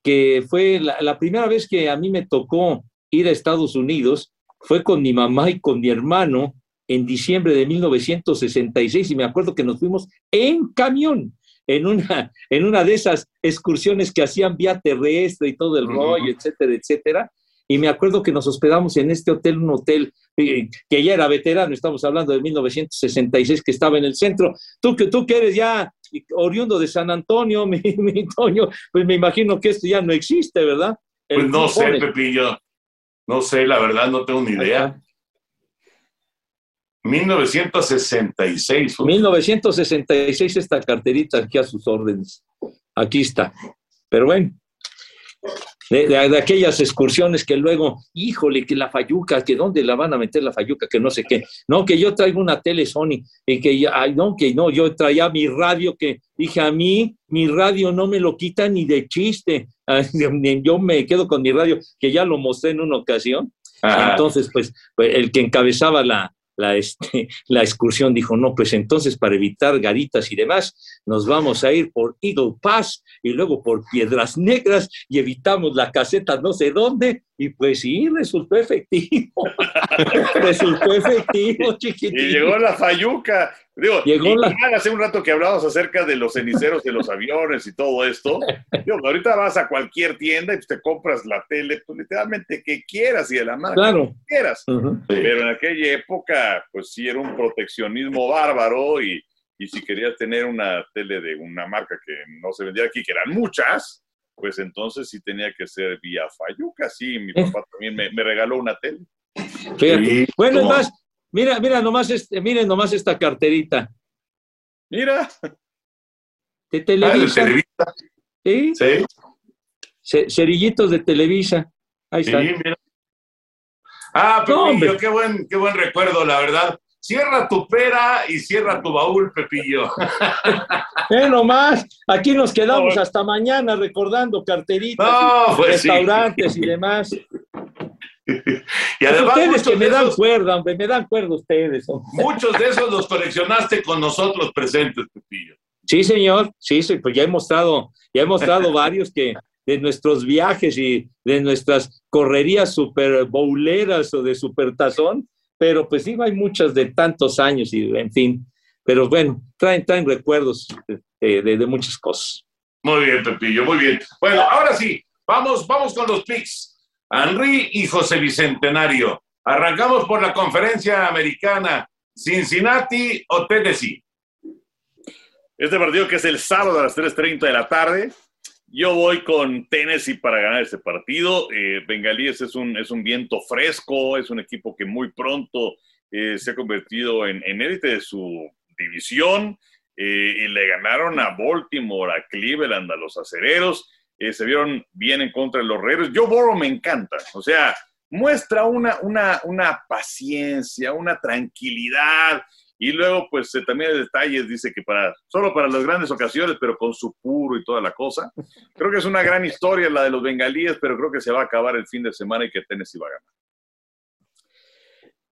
que fue la, la primera vez que a mí me tocó ir a Estados Unidos, fue con mi mamá y con mi hermano en diciembre de 1966 y me acuerdo que nos fuimos en camión en una, en una de esas excursiones que hacían vía terrestre y todo el rollo, etcétera, etcétera. Y me acuerdo que nos hospedamos en este hotel, un hotel eh, que ya era veterano, estamos hablando de 1966, que estaba en el centro. Tú que, tú que eres ya oriundo de San Antonio, mi, mi Toño, pues me imagino que esto ya no existe, ¿verdad? El Pues no sé. Pepillo. No sé, la verdad, no tengo ni idea. 1966. fue. 1966 esta carterita aquí a sus órdenes. Aquí está. Pero bueno, de, de- de aquellas excursiones que luego, híjole, que la fayuca, que dónde la van a meter la fayuca, que no sé qué. No, que yo traigo una tele Sony y que ya, ay, no, que no, yo traía mi radio que dije a mí, mi radio no me lo quita ni de chiste. Yo me quedo con mi radio, que ya lo mostré en una ocasión. Ajá. Entonces, pues, pues, el que encabezaba la, la, este, la excursión dijo, no, pues entonces para evitar garitas y demás, nos vamos a ir por Eagle Pass y luego por Piedras Negras y evitamos la caseta no sé dónde. Y pues sí, resultó efectivo. resultó efectivo, chiquitín. Y llegó la Fayuca. Digo, Llegó y la- hace un rato que hablábamos acerca de los ceniceros de los aviones y todo esto. Digo, ahorita vas a cualquier tienda y pues, te compras la tele, pues, literalmente que quieras y de la marca Claro. que quieras. Pero en aquella época, pues sí era un proteccionismo bárbaro y, y si querías tener una tele de una marca que no se vendía aquí, que eran muchas, pues entonces sí tenía que ser vía Fayuca. Sí, mi Eh. papá también me, me regaló una tele. Fíjate. Sí, Bueno, es más, mira, mira nomás, este, miren nomás esta carterita Mira, de Ah, de Televisa. Televisa, ¿sí? Sí, Ce- Cerillitos de Televisa. Ahí sí, está. mira. Ah, Pepillo, qué buen, qué buen recuerdo, la verdad. Cierra tu pera y cierra tu baúl, Pepillo. Eh, nomás, aquí nos quedamos hasta mañana recordando carteritas, No, pues sí. restaurantes y demás. Y además, ustedes que me dan esos, cuerda, hombre, me dan cuerda ustedes. hombre. muchos de esos los coleccionaste con nosotros presentes, Pepillo. Sí, señor, sí, sí, pues ya he mostrado, ya he mostrado varios que de nuestros viajes y de nuestras correrías super bowleras o de super tazón, pero pues sí, hay muchas de tantos años y en fin, pero bueno, traen, traen recuerdos de, de- de muchas cosas. Muy bien, Pepillo, muy bien. Bueno, ahora sí, vamos, vamos con los picks. Henry y José Bicentenario. Arrancamos por la conferencia americana. Cincinnati o Tennessee. Este partido que es el sábado a las 3.30 de la tarde. Yo voy con Tennessee para ganar este partido. Eh, Bengalíes es un, es un viento fresco, es un equipo que muy pronto eh, se ha convertido en, en élite de su división eh, y le ganaron a Baltimore, a Cleveland, a los acereros. Eh, se vieron bien en contra de los Raiders. Joe Burrow me encanta. O sea, muestra una, una, una paciencia, una tranquilidad. Y luego, pues eh, también hay detalles, dice que para, solo para las grandes ocasiones, pero con su puro y toda la cosa. Creo que es una gran historia la de los bengalíes, pero creo que se va a acabar el fin de semana y que Tennessee va a ganar.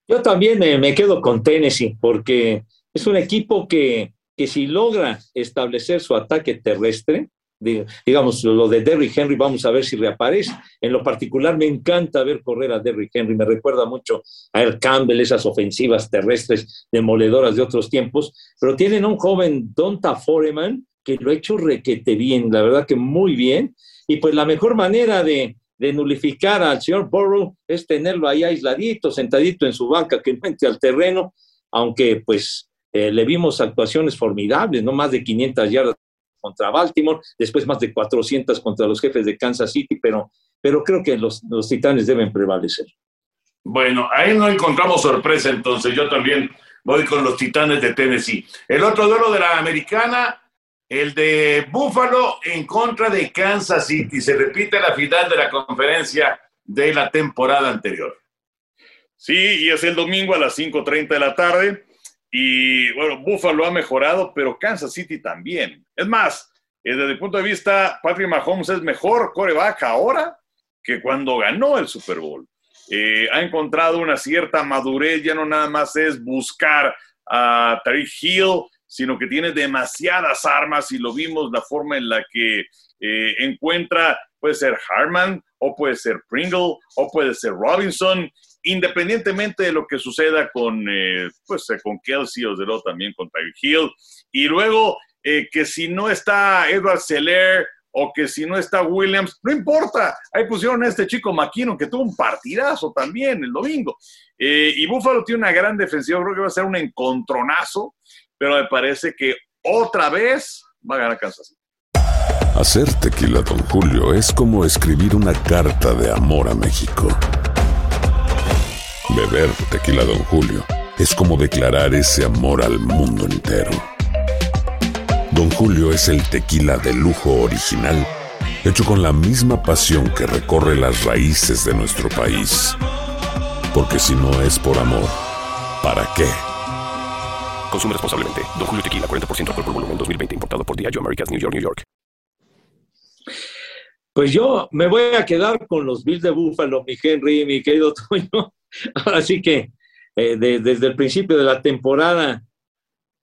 Yo también me, me quedo con Tennessee porque es un equipo que, que si logra establecer su ataque terrestre, digamos, lo de Derrick Henry, vamos a ver si reaparece. En lo particular, me encanta ver correr a Derrick Henry, me recuerda mucho a Earl Campbell, esas ofensivas terrestres demoledoras de otros tiempos, pero tienen un joven Donta Foreman que lo ha hecho requete bien, la verdad que muy bien, y pues la mejor manera de, de nulificar al señor Burrow es tenerlo ahí aisladito, sentadito en su banca, que no entre al terreno, aunque pues eh, le vimos actuaciones formidables, no más de 500 yardas contra Baltimore, después más de 400 contra los jefes de Kansas City, pero, pero creo que los, los titanes deben prevalecer. Bueno, ahí no encontramos sorpresa, entonces yo también voy con los Titanes de Tennessee. El otro duelo de la americana, el de Buffalo en contra de Kansas City. Se repite la final de la conferencia de la temporada anterior. Sí, y es el domingo a las 5.30 de la tarde. Y bueno, Buffalo ha mejorado, pero Kansas City también. Es más, eh, desde el punto de vista, Patrick Mahomes es mejor coreback ahora que cuando ganó el Super Bowl. Eh, ha encontrado una cierta madurez, ya no nada más es buscar a Tariq Hill, sino que tiene demasiadas armas y lo vimos la forma en la que eh, encuentra, puede ser Harman o puede ser Pringle o puede ser Robinson, independientemente de lo que suceda con, eh, pues, eh, con Kelsey o luego también con Tyreek Hill. Y luego eh, que si no está Edward Seller o que si no está Williams, no importa. Ahí pusieron a este chico McKinnon que tuvo un partidazo también el domingo. Y Buffalo tiene una gran defensiva, creo que va a ser un encontronazo, pero me parece que otra vez va a ganar Kansas. Hacer tequila, Don Julio, es como escribir una carta de amor a México. Beber tequila, Don Julio, es como declarar ese amor al mundo entero. Don Julio es el tequila de lujo original, hecho con la misma pasión que recorre las raíces de nuestro país. Porque si no es por amor, ¿para qué? Consume responsablemente. Don Julio Tequila, 40% alcohol por volumen, 2020. Importado por Diageo Americas, New York, New York. Pues yo me voy a quedar con los Bills de Búfalo, mi Henry, mi querido Toño. Ahora sí que eh, de- desde el principio de la temporada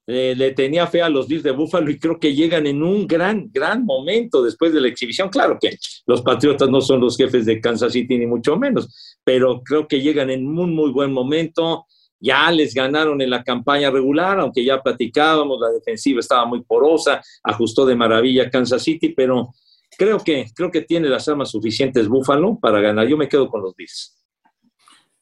eh, le tenía fe a los Bills de Búfalo y creo que llegan en un gran, gran momento después de la exhibición. Claro que los Patriotas no son los jefes de Kansas City, ni mucho menos, pero creo que llegan en un muy buen momento. Ya les ganaron en la campaña regular, aunque ya platicábamos, la defensiva estaba muy porosa, ajustó de maravilla Kansas City, pero creo que, creo que tiene las armas suficientes Búfalo para ganar. Yo me quedo con los Bills.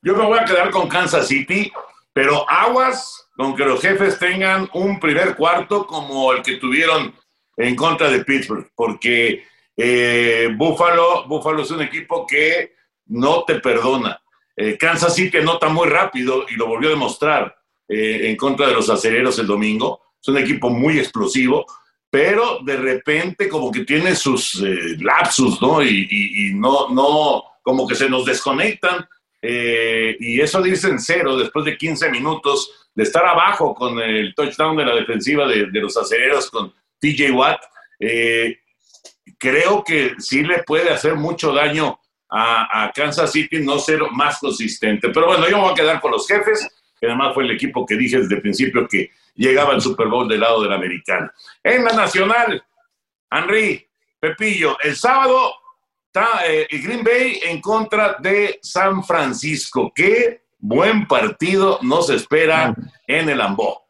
Yo me voy a quedar con Kansas City, pero aguas con que los jefes tengan un primer cuarto como el que tuvieron en contra de Pittsburgh, porque eh, Buffalo, Buffalo es un equipo que no te perdona. Eh, Kansas City anota muy rápido y lo volvió a demostrar eh, en contra de los acereros el domingo. Es un equipo muy explosivo, pero de repente como que tiene sus lapsus, ¿no? Y- y no, no, como que se nos desconectan. Eh, y eso dice en cero después de 15 minutos de estar abajo con el touchdown de la defensiva de, de los acereros con TJ Watt. eh, creo que sí le puede hacer mucho daño a, a Kansas City no ser más consistente. Pero bueno, yo me voy a quedar con los jefes, que además fue el equipo que dije desde el principio que llegaba al Super Bowl del lado del americano. En la nacional, Henry, Pepillo, el sábado está eh, Green Bay en contra de San Francisco. Qué buen partido nos espera en el Ambó.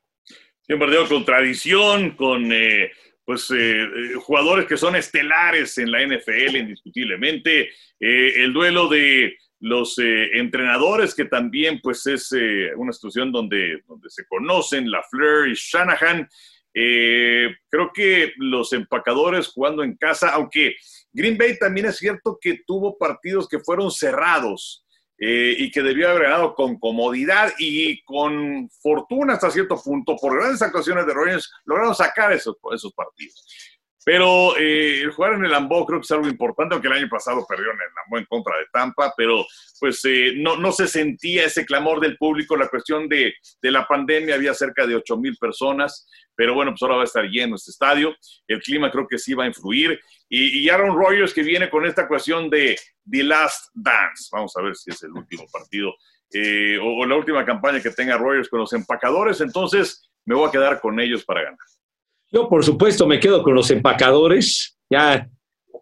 Sí, un con tradición, con eh, pues, eh, eh, jugadores que son estelares en la NFL, indiscutiblemente. El duelo de los entrenadores, que también pues, es una institución donde, donde se conocen, LaFleur y Shanahan. Creo que los empacadores jugando en casa, aunque Green Bay también es cierto que tuvo partidos que fueron cerrados eh, y que debió haber ganado con comodidad y con fortuna hasta cierto punto. Por grandes actuaciones de Rogers lograron sacar esos, esos partidos. Pero eh, jugar en el Lambeau creo que es algo importante, aunque el año pasado perdió en el Lambeau en contra de Tampa, pero pues eh, no, no se sentía ese clamor del público. La cuestión de, de la pandemia, había cerca de 8 mil personas, pero bueno, pues ahora va a estar lleno este estadio. El clima creo que sí va a influir. Y, y Aaron Rodgers que viene con esta cuestión de The Last Dance. Vamos a ver si es el último partido eh, o, o la última campaña que tenga Rodgers con los empacadores. Entonces me voy a quedar con ellos para ganar. Yo, por supuesto, me quedo con los empacadores. Ya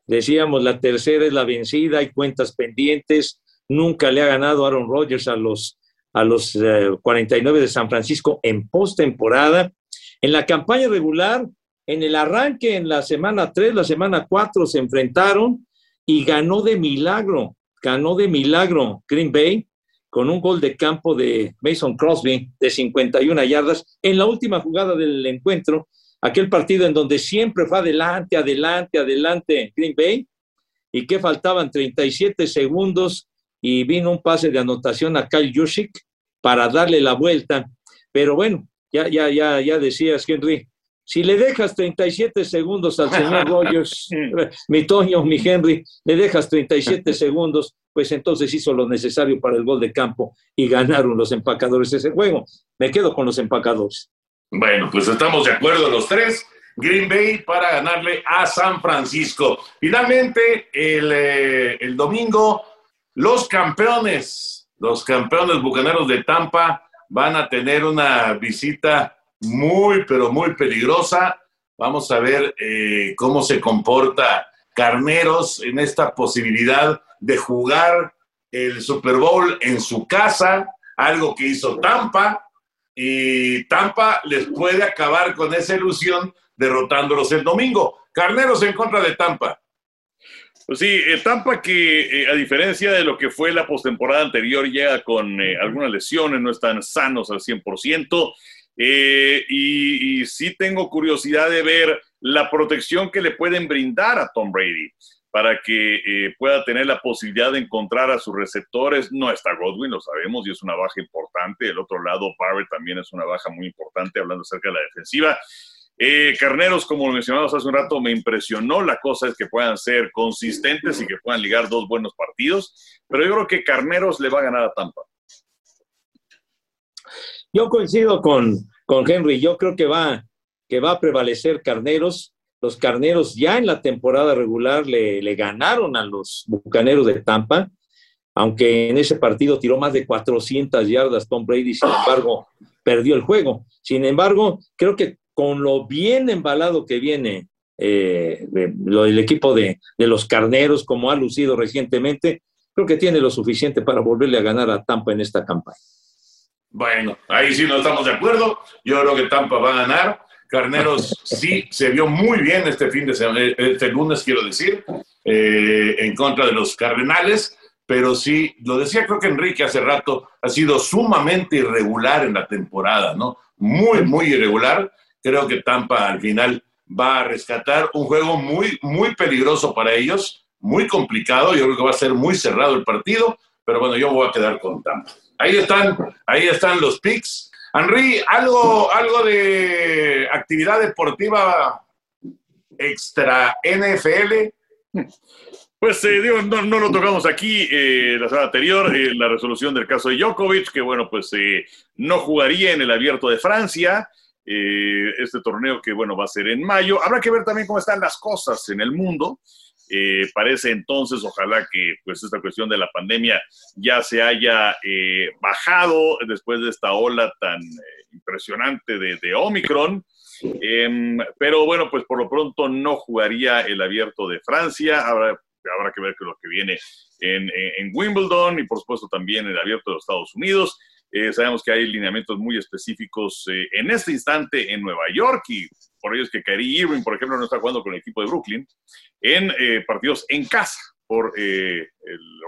decíamos, la tercera es la vencida, hay cuentas pendientes. Nunca le ha ganado Aaron Rodgers a los, a los eh, 49 de San Francisco en postemporada. En la campaña regular, en el arranque, en la semana 3, la semana 4, se enfrentaron y ganó de milagro, ganó de milagro Green Bay con un gol de campo de Mason Crosby de 51 yardas en la última jugada del encuentro aquel partido en donde siempre fue adelante, adelante, adelante Green Bay, y que faltaban 37 segundos y vino un pase de anotación a Kyle Juszczyk para darle la vuelta. Pero bueno, ya, ya, ya, ya decías, Henry, si le dejas 37 segundos al señor Rogers, mi Toño, mi Henry, le dejas 37 segundos, pues entonces hizo lo necesario para el gol de campo y ganaron los empacadores ese juego. Me quedo con los empacadores. Bueno, pues estamos de acuerdo los tres. Green Bay para ganarle a San Francisco. Finalmente, el, eh, el domingo, los campeones, los campeones bucaneros de Tampa van a tener una visita muy, pero muy peligrosa. Vamos a ver eh, cómo se comporta Carneros en esta posibilidad de jugar el Super Bowl en su casa, algo que hizo Tampa, y Tampa les puede acabar con esa ilusión derrotándolos el domingo. Carneros en contra de Tampa. Pues sí, eh, Tampa que eh, a diferencia de lo que fue la postemporada anterior llega con eh, algunas lesiones, no están sanos al 100%. Eh, y, y sí tengo curiosidad de ver la protección que le pueden brindar a Tom Brady para que eh, pueda tener la posibilidad de encontrar a sus receptores. No está Godwin, lo sabemos, y es una baja importante. El otro lado, Barrett también es una baja muy importante, hablando acerca de la defensiva. Eh, Carneros, como lo mencionamos hace un rato, me impresionó. La cosa es que puedan ser consistentes y que puedan ligar dos buenos partidos. Pero yo creo que Carneros le va a ganar a Tampa. Yo coincido con, con Henry. Yo creo que va, que va a prevalecer Carneros. Los Carneros ya en la temporada regular le, ganaron a los Bucaneros de Tampa, aunque en ese partido tiró más de 400 yardas Tom Brady, sin embargo, perdió el juego. Sin embargo, creo que con lo bien embalado que viene eh, el equipo de, de, los Carneros, como ha lucido recientemente, creo que tiene lo suficiente para volverle a ganar a Tampa en esta campaña. Bueno, ahí sí no estamos de acuerdo. Yo creo que Tampa va a ganar. Carneros sí se vio muy bien este fin de semana, este lunes, quiero decir, eh, en contra de los Cardenales, pero sí, lo decía creo que Enrique hace rato, ha sido sumamente irregular en la temporada, ¿no? Muy, muy irregular. Creo que Tampa al final va a rescatar un juego muy, muy peligroso para ellos, muy complicado. Yo creo que va a ser muy cerrado el partido, pero bueno, yo voy a quedar con Tampa. Ahí están, ahí están los picks. Henry, algo, algo de actividad deportiva extra NFL. Pues eh, digo, no, lo tocamos aquí eh, la semana anterior, eh, la resolución del caso de Djokovic, que bueno, pues eh, no jugaría en el abierto de Francia, eh, este torneo que bueno va a ser en mayo. Habrá que ver también cómo están las cosas en el mundo. Eh, parece entonces, ojalá que pues esta cuestión de la pandemia ya se haya eh, bajado después de esta ola tan eh, impresionante de, de Omicron. Em, pero bueno, pues por lo pronto no jugaría el abierto de Francia. Habrá, habrá que ver lo que viene en, en, Wimbledon y por supuesto también el abierto de los Estados Unidos. Eh, sabemos que hay lineamientos muy específicos eh, en este instante en Nueva York y por ello es que Kyrie Irving, por ejemplo, no está jugando con el equipo de Brooklyn en eh, partidos en casa por el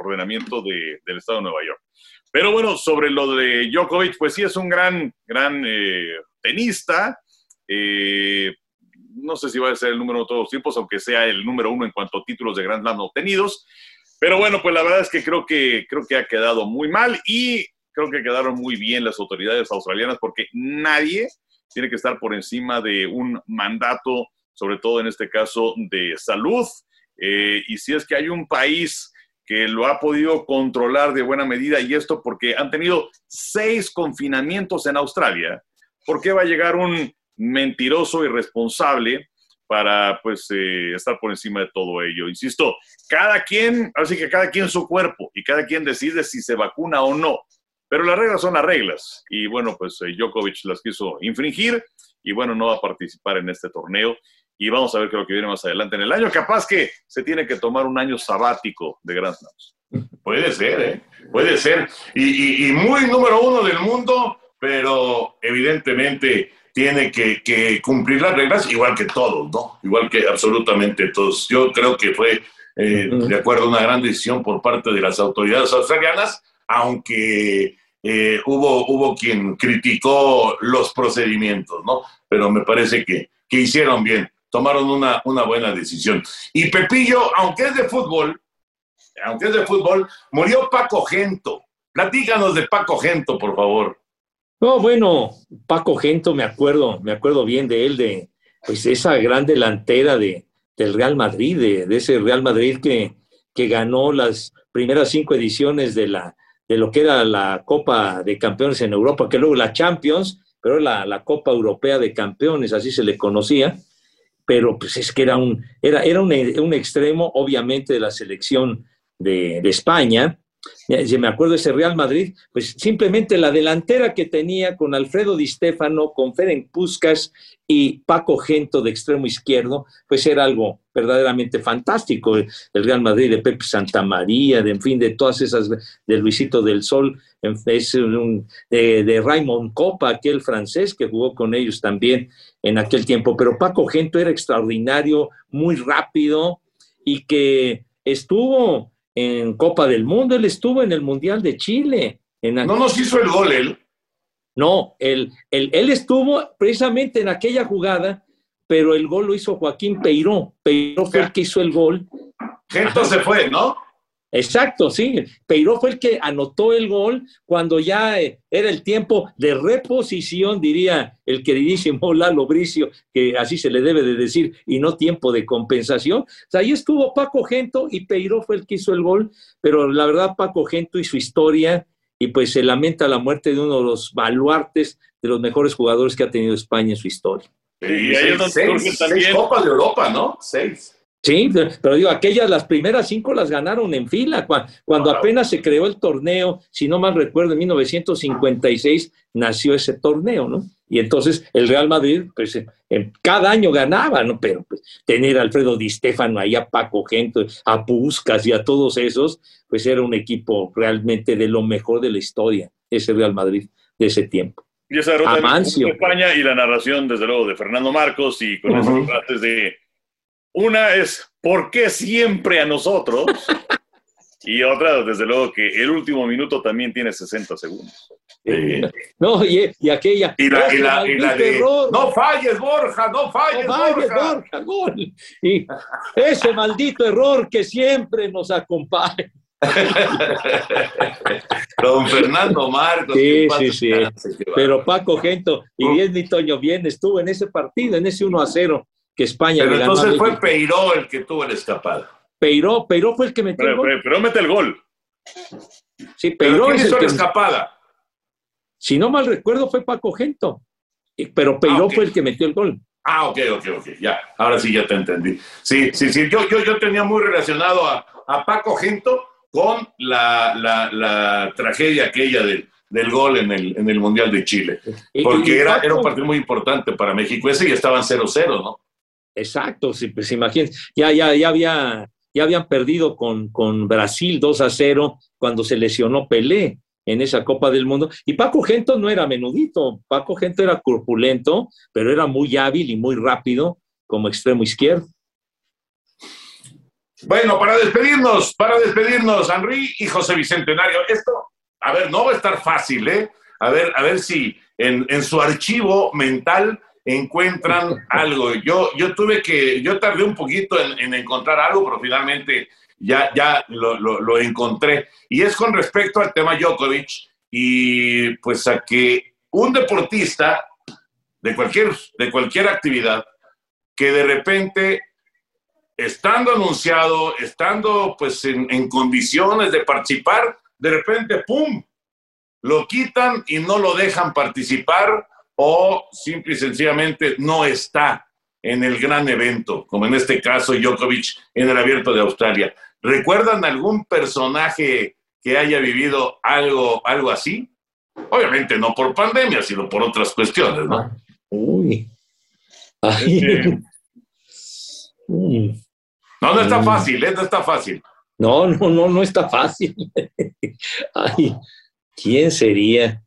ordenamiento de, del estado de Nueva York. Pero bueno, sobre lo de Djokovic, pues sí es un gran, gran tenista. no sé si va a ser el número de todos los tiempos, aunque sea el número uno en cuanto a títulos de Grand Slam obtenidos. Pero bueno, pues la verdad es que creo que, creo que ha quedado muy mal y creo que quedaron muy bien las autoridades australianas porque nadie tiene que estar por encima de un mandato, sobre todo en este caso de salud. Eh, y si es que hay un país que lo ha podido controlar de buena medida, y esto porque han tenido seis confinamientos en Australia, ¿por qué va a llegar un mentiroso irresponsable para pues eh, estar por encima de todo ello? Insisto, cada quien, así que cada quien su cuerpo y cada quien decide si se vacuna o no. Pero las reglas son las reglas. Y bueno, pues eh, Djokovic las quiso infringir y bueno, no va a participar en este torneo. Y vamos a ver qué es lo que viene más adelante en el año. Capaz que se tiene que tomar un año sabático de Grand Slams. Puede ser, ¿eh? Puede ser. Y, y, muy número uno del mundo, pero evidentemente tiene que, que, cumplir las reglas igual que todos, ¿no? Igual que absolutamente todos. Yo creo que fue, eh, de acuerdo a una gran decisión por parte de las autoridades australianas, aunque eh, hubo, hubo quien criticó los procedimientos, ¿no? Pero me parece que, que hicieron bien, tomaron una, una buena decisión. Y Pepillo, aunque es de fútbol, aunque es de fútbol, murió Paco Gento. Platícanos de Paco Gento, por favor. No, bueno, Paco Gento, me acuerdo, me acuerdo bien de él, de pues esa gran delantera de, del Real Madrid, de, de ese Real Madrid que, que ganó las primeras cinco ediciones de la, de lo que era la Copa de Campeones en Europa, que luego la Champions, pero la, la Copa Europea de Campeones, así se le conocía, pero pues es que era un, era, era un, un extremo, obviamente, de la selección de, de España, si me acuerdo ese Real Madrid, pues simplemente la delantera que tenía con Alfredo Di Stefano, con Ferenc Puskas y Paco Gento de extremo izquierdo, pues era algo verdaderamente fantástico. El Real Madrid de Pepe Santamaría, de en fin, de todas esas, de Luisito del Sol, es de, de Raymond Copa, aquel francés que jugó con ellos también en aquel tiempo. Pero Paco Gento era extraordinario, muy rápido y que estuvo en Copa del Mundo, él estuvo en el Mundial de Chile. En no nos hizo el gol él. No, él, él, él, estuvo precisamente en aquella jugada pero el gol lo hizo Joaquín Peiró. Peiró fue el que hizo el gol. Gento se fue, ¿no? Exacto, sí. Peiró fue el que anotó el gol cuando ya eh, era el tiempo de reposición, diría el queridísimo Lalo Bricio, que así se le debe de decir, y no tiempo de compensación. O sea, ahí estuvo Paco Gento y Peiró fue el que hizo el gol, pero la verdad Paco Gento y su historia, y pues se lamenta la muerte de uno de los baluartes de los mejores jugadores que ha tenido España en su historia. Y seis, seis Copas de Europa, ¿no? Seis. Sí, pero digo, aquellas, las primeras cinco las ganaron en fila. Cuando, apenas se creó el torneo, si no mal recuerdo, en 1956 nació ese torneo, ¿no? Y entonces el Real Madrid, pues cada año ganaba, ¿no? Pero pues, tener a Alfredo Di Stefano ahí, a Paco Gento, a Puscas y a todos esos, pues era un equipo realmente de lo mejor de la historia, ese Real Madrid de ese tiempo. Y esa derrota en España y la narración, desde luego, de Fernando Marcos y con esos frases de una es, ¿por qué siempre a nosotros? y otra, desde luego, que el último minuto también tiene 60 segundos. no, y, aquella. Y la, y la, y la de, no falles, Borja, no falles, no falles Borja. Borja gol. Y ese maldito error que siempre nos acompaña. Don Fernando Marcos. Sí, sí, sí. Pero Paco Gento, y bien, mi Toño, bien, estuvo en ese partido, en ese 1 a 0 que España Pero entonces fue Peiró el que tuvo la escapada. Peiró, Peiró fue el que metió el gol. Pero, mete el gol. Sí, Peiró es el que... la escapada? Si no mal recuerdo, fue Paco Gento. Pero Peiró ah, fue el que metió el gol. Ah, ok, ok, ok. Ya, ahora sí ya te entendí. Sí, sí, sí. Yo, yo, yo tenía muy relacionado a, a Paco Gento con la, la, la tragedia aquella del, del gol en el, en el Mundial de Chile. Porque era, era un partido muy importante para México ese y estaban 0-0, ¿no? Exacto, sí, pues imagínense, ya, ya, ya había, ya habían perdido con, con Brasil 2 a 0 cuando se lesionó Pelé en esa Copa del Mundo. Y Paco Gento no era menudito, Paco Gento era corpulento, pero era muy hábil y muy rápido como extremo izquierdo. Bueno, para despedirnos, para despedirnos, Henry y José Bicentenario, esto, a ver, no va a estar fácil, ¿eh? A ver, a ver si en, en su archivo mental encuentran algo. Yo, yo tuve que, yo tardé un poquito en, encontrar algo, pero finalmente ya, ya lo, lo, encontré. Y es con respecto al tema Djokovic y pues a que un deportista de cualquier, de cualquier actividad que de repente, estando anunciado, estando pues en, en condiciones de participar, de repente, ¡pum!, lo quitan y no lo dejan participar o simple y sencillamente no está en el gran evento, como en este caso Djokovic en el Abierto de Australia. ¿Recuerdan algún personaje que haya vivido algo, algo así? Obviamente no por pandemia, sino por otras cuestiones, ¿no? Uy. No, no está fácil, ¿eh? No está fácil. No, no, no, no está fácil. Ay, ¿quién sería?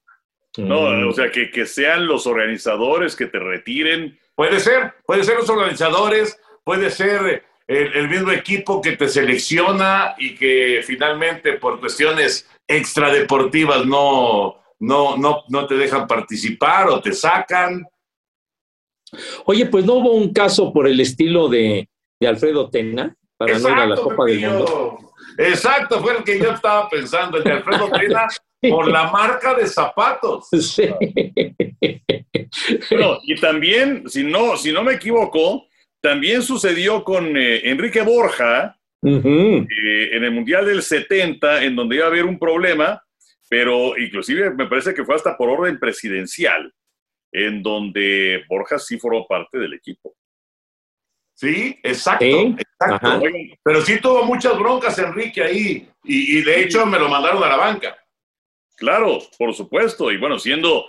No, mm. o sea, que, que sean los organizadores que te retiren. Puede ser, puede ser los organizadores, puede ser el, mismo equipo que te selecciona y que finalmente por cuestiones extradeportivas no, no, no, no te dejan participar o te sacan. Oye, pues no hubo un caso por el estilo de, de Alfredo Tena para no ir a la Copa del Mundo. Exacto, fue el que yo estaba pensando, el de Alfredo Tena por la marca de zapatos. Sí. Bueno, y también, si no, si no me equivoco, también sucedió con eh, Enrique Borja eh, en el Mundial del 70, en donde iba a haber un problema, pero inclusive me parece que fue hasta por orden presidencial, en donde Borja sí formó parte del equipo. Sí, exacto, exacto. Pero sí tuvo muchas broncas Enrique ahí, y de hecho me lo mandaron a la banca. Claro, por supuesto. Y bueno, siendo,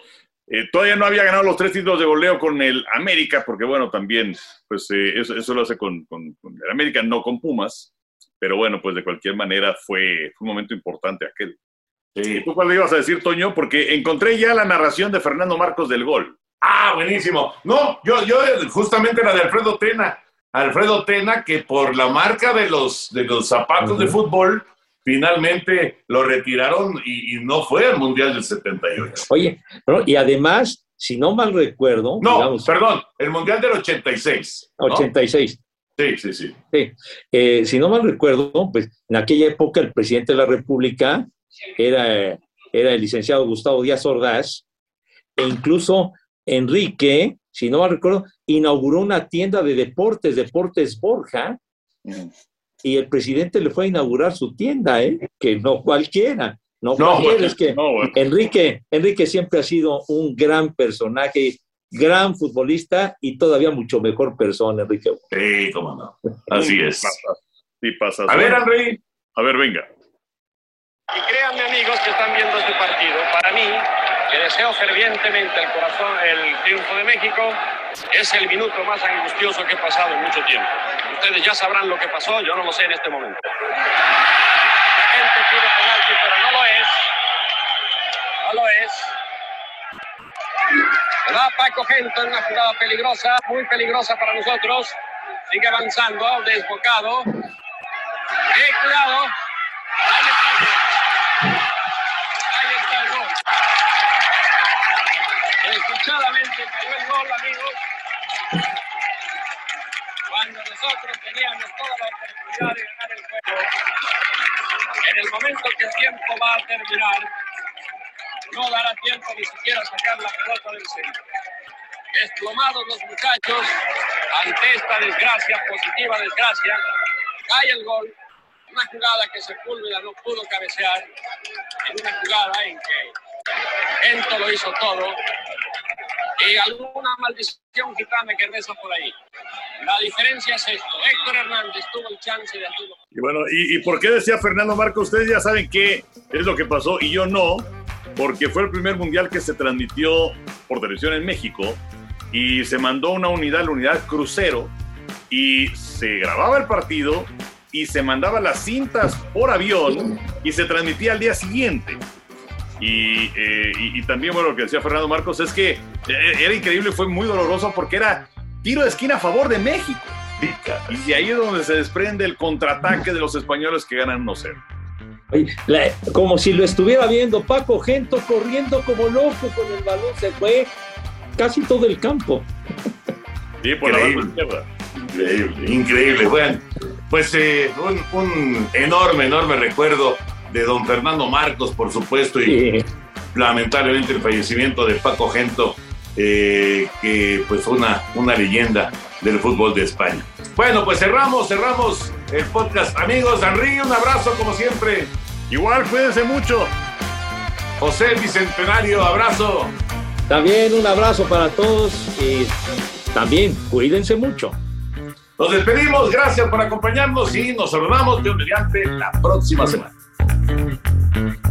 eh, todavía no había ganado los tres títulos de goleo con el América, porque bueno, también, pues eh, eso, lo hace con, el América, no con Pumas. Pero bueno, pues de cualquier manera fue, un momento importante aquel. ¿Y tú cuál le ibas a decir, Toño? Porque encontré ya la narración de Fernando Marcos del gol. Ah, buenísimo. No, yo, yo justamente la de Alfredo Tena. Alfredo Tena, que por la marca de los, de los zapatos de fútbol, finalmente lo retiraron y, no fue al Mundial del 78. Oye, y además si no mal recuerdo. No, digamos, perdón, el Mundial del 86. ¿no? 86. Sí, sí, sí. Sí. Eh, si no mal recuerdo, pues en aquella época el presidente de la República era, era el licenciado Gustavo Díaz Ordaz, e incluso Enrique, si no mal recuerdo, inauguró una tienda de deportes, Deportes Borja, y el presidente le fue a inaugurar su tienda, ¿eh? que no cualquiera. No, No, cualquiera, bueno, es que no, bueno. Enrique, Enrique siempre ha sido un gran personaje, gran futbolista y todavía mucho mejor persona, Enrique. Sí, cómo no. Así es. Sí, pasa. A ver, Henry. A ver, venga. Y créanme amigos que están viendo este partido, para mí, que deseo fervientemente el corazón, el triunfo de México, es el minuto más angustioso que he pasado en mucho tiempo. Ustedes ya sabrán lo que pasó, yo no lo sé en este momento. La gente pide penalti, pero no lo es. No lo es. Va Paco Gento en una jugada peligrosa, muy peligrosa para nosotros. Sigue avanzando, desbocado. ¡Eh, cuidado! Ahí está el gol. Ahí está el gol. Escuchadamente cayó el gol, amigos. Nosotros teníamos toda la oportunidad de ganar el juego, en el momento que el tiempo va a terminar, no dará tiempo ni siquiera a sacar la pelota del centro. Desplomados los muchachos ante esta desgracia, positiva desgracia, cae el gol. Una jugada que Sepúlveda no pudo cabecear, en una jugada en que Gento lo hizo todo, y alguna maldición gitana que reza por ahí. La diferencia es esto, Héctor Hernández tuvo el chance de hacerlo. Y bueno, ¿y, por qué decía Fernando Marcos? Ustedes ya saben qué es lo que pasó y yo no, porque fue el primer mundial que se transmitió por televisión en México y se mandó una unidad, la unidad crucero, y se grababa el partido y se mandaba las cintas por avión y se transmitía al día siguiente. Y, eh, y- y también, bueno, lo que decía Fernando Marcos es que eh, era increíble, fue muy doloroso porque era tiro de esquina a favor de México. Y de ahí es donde se desprende el contraataque de los españoles que ganan 1-0. Oye, la- como si lo estuviera viendo Paco Gento corriendo como loco con el balón, se fue casi todo el campo. Sí, por la Increíble. banda izquierda. Increíble, increíble. Bueno, pues eh, un, un enorme, enorme recuerdo de don Fernando Marcos, por supuesto, y lamentablemente el fallecimiento de Paco Gento, eh, que pues fue una, una leyenda del fútbol de España. Bueno, pues cerramos, cerramos el podcast. Amigos, Henry, un abrazo como siempre. Igual, cuídense mucho. José Bicentenario, abrazo. También un abrazo para todos y también cuídense mucho. Nos despedimos, gracias por acompañarnos y nos saludamos Dios mediante la próxima semana. Thank you.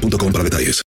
boostmobile.com para detalles.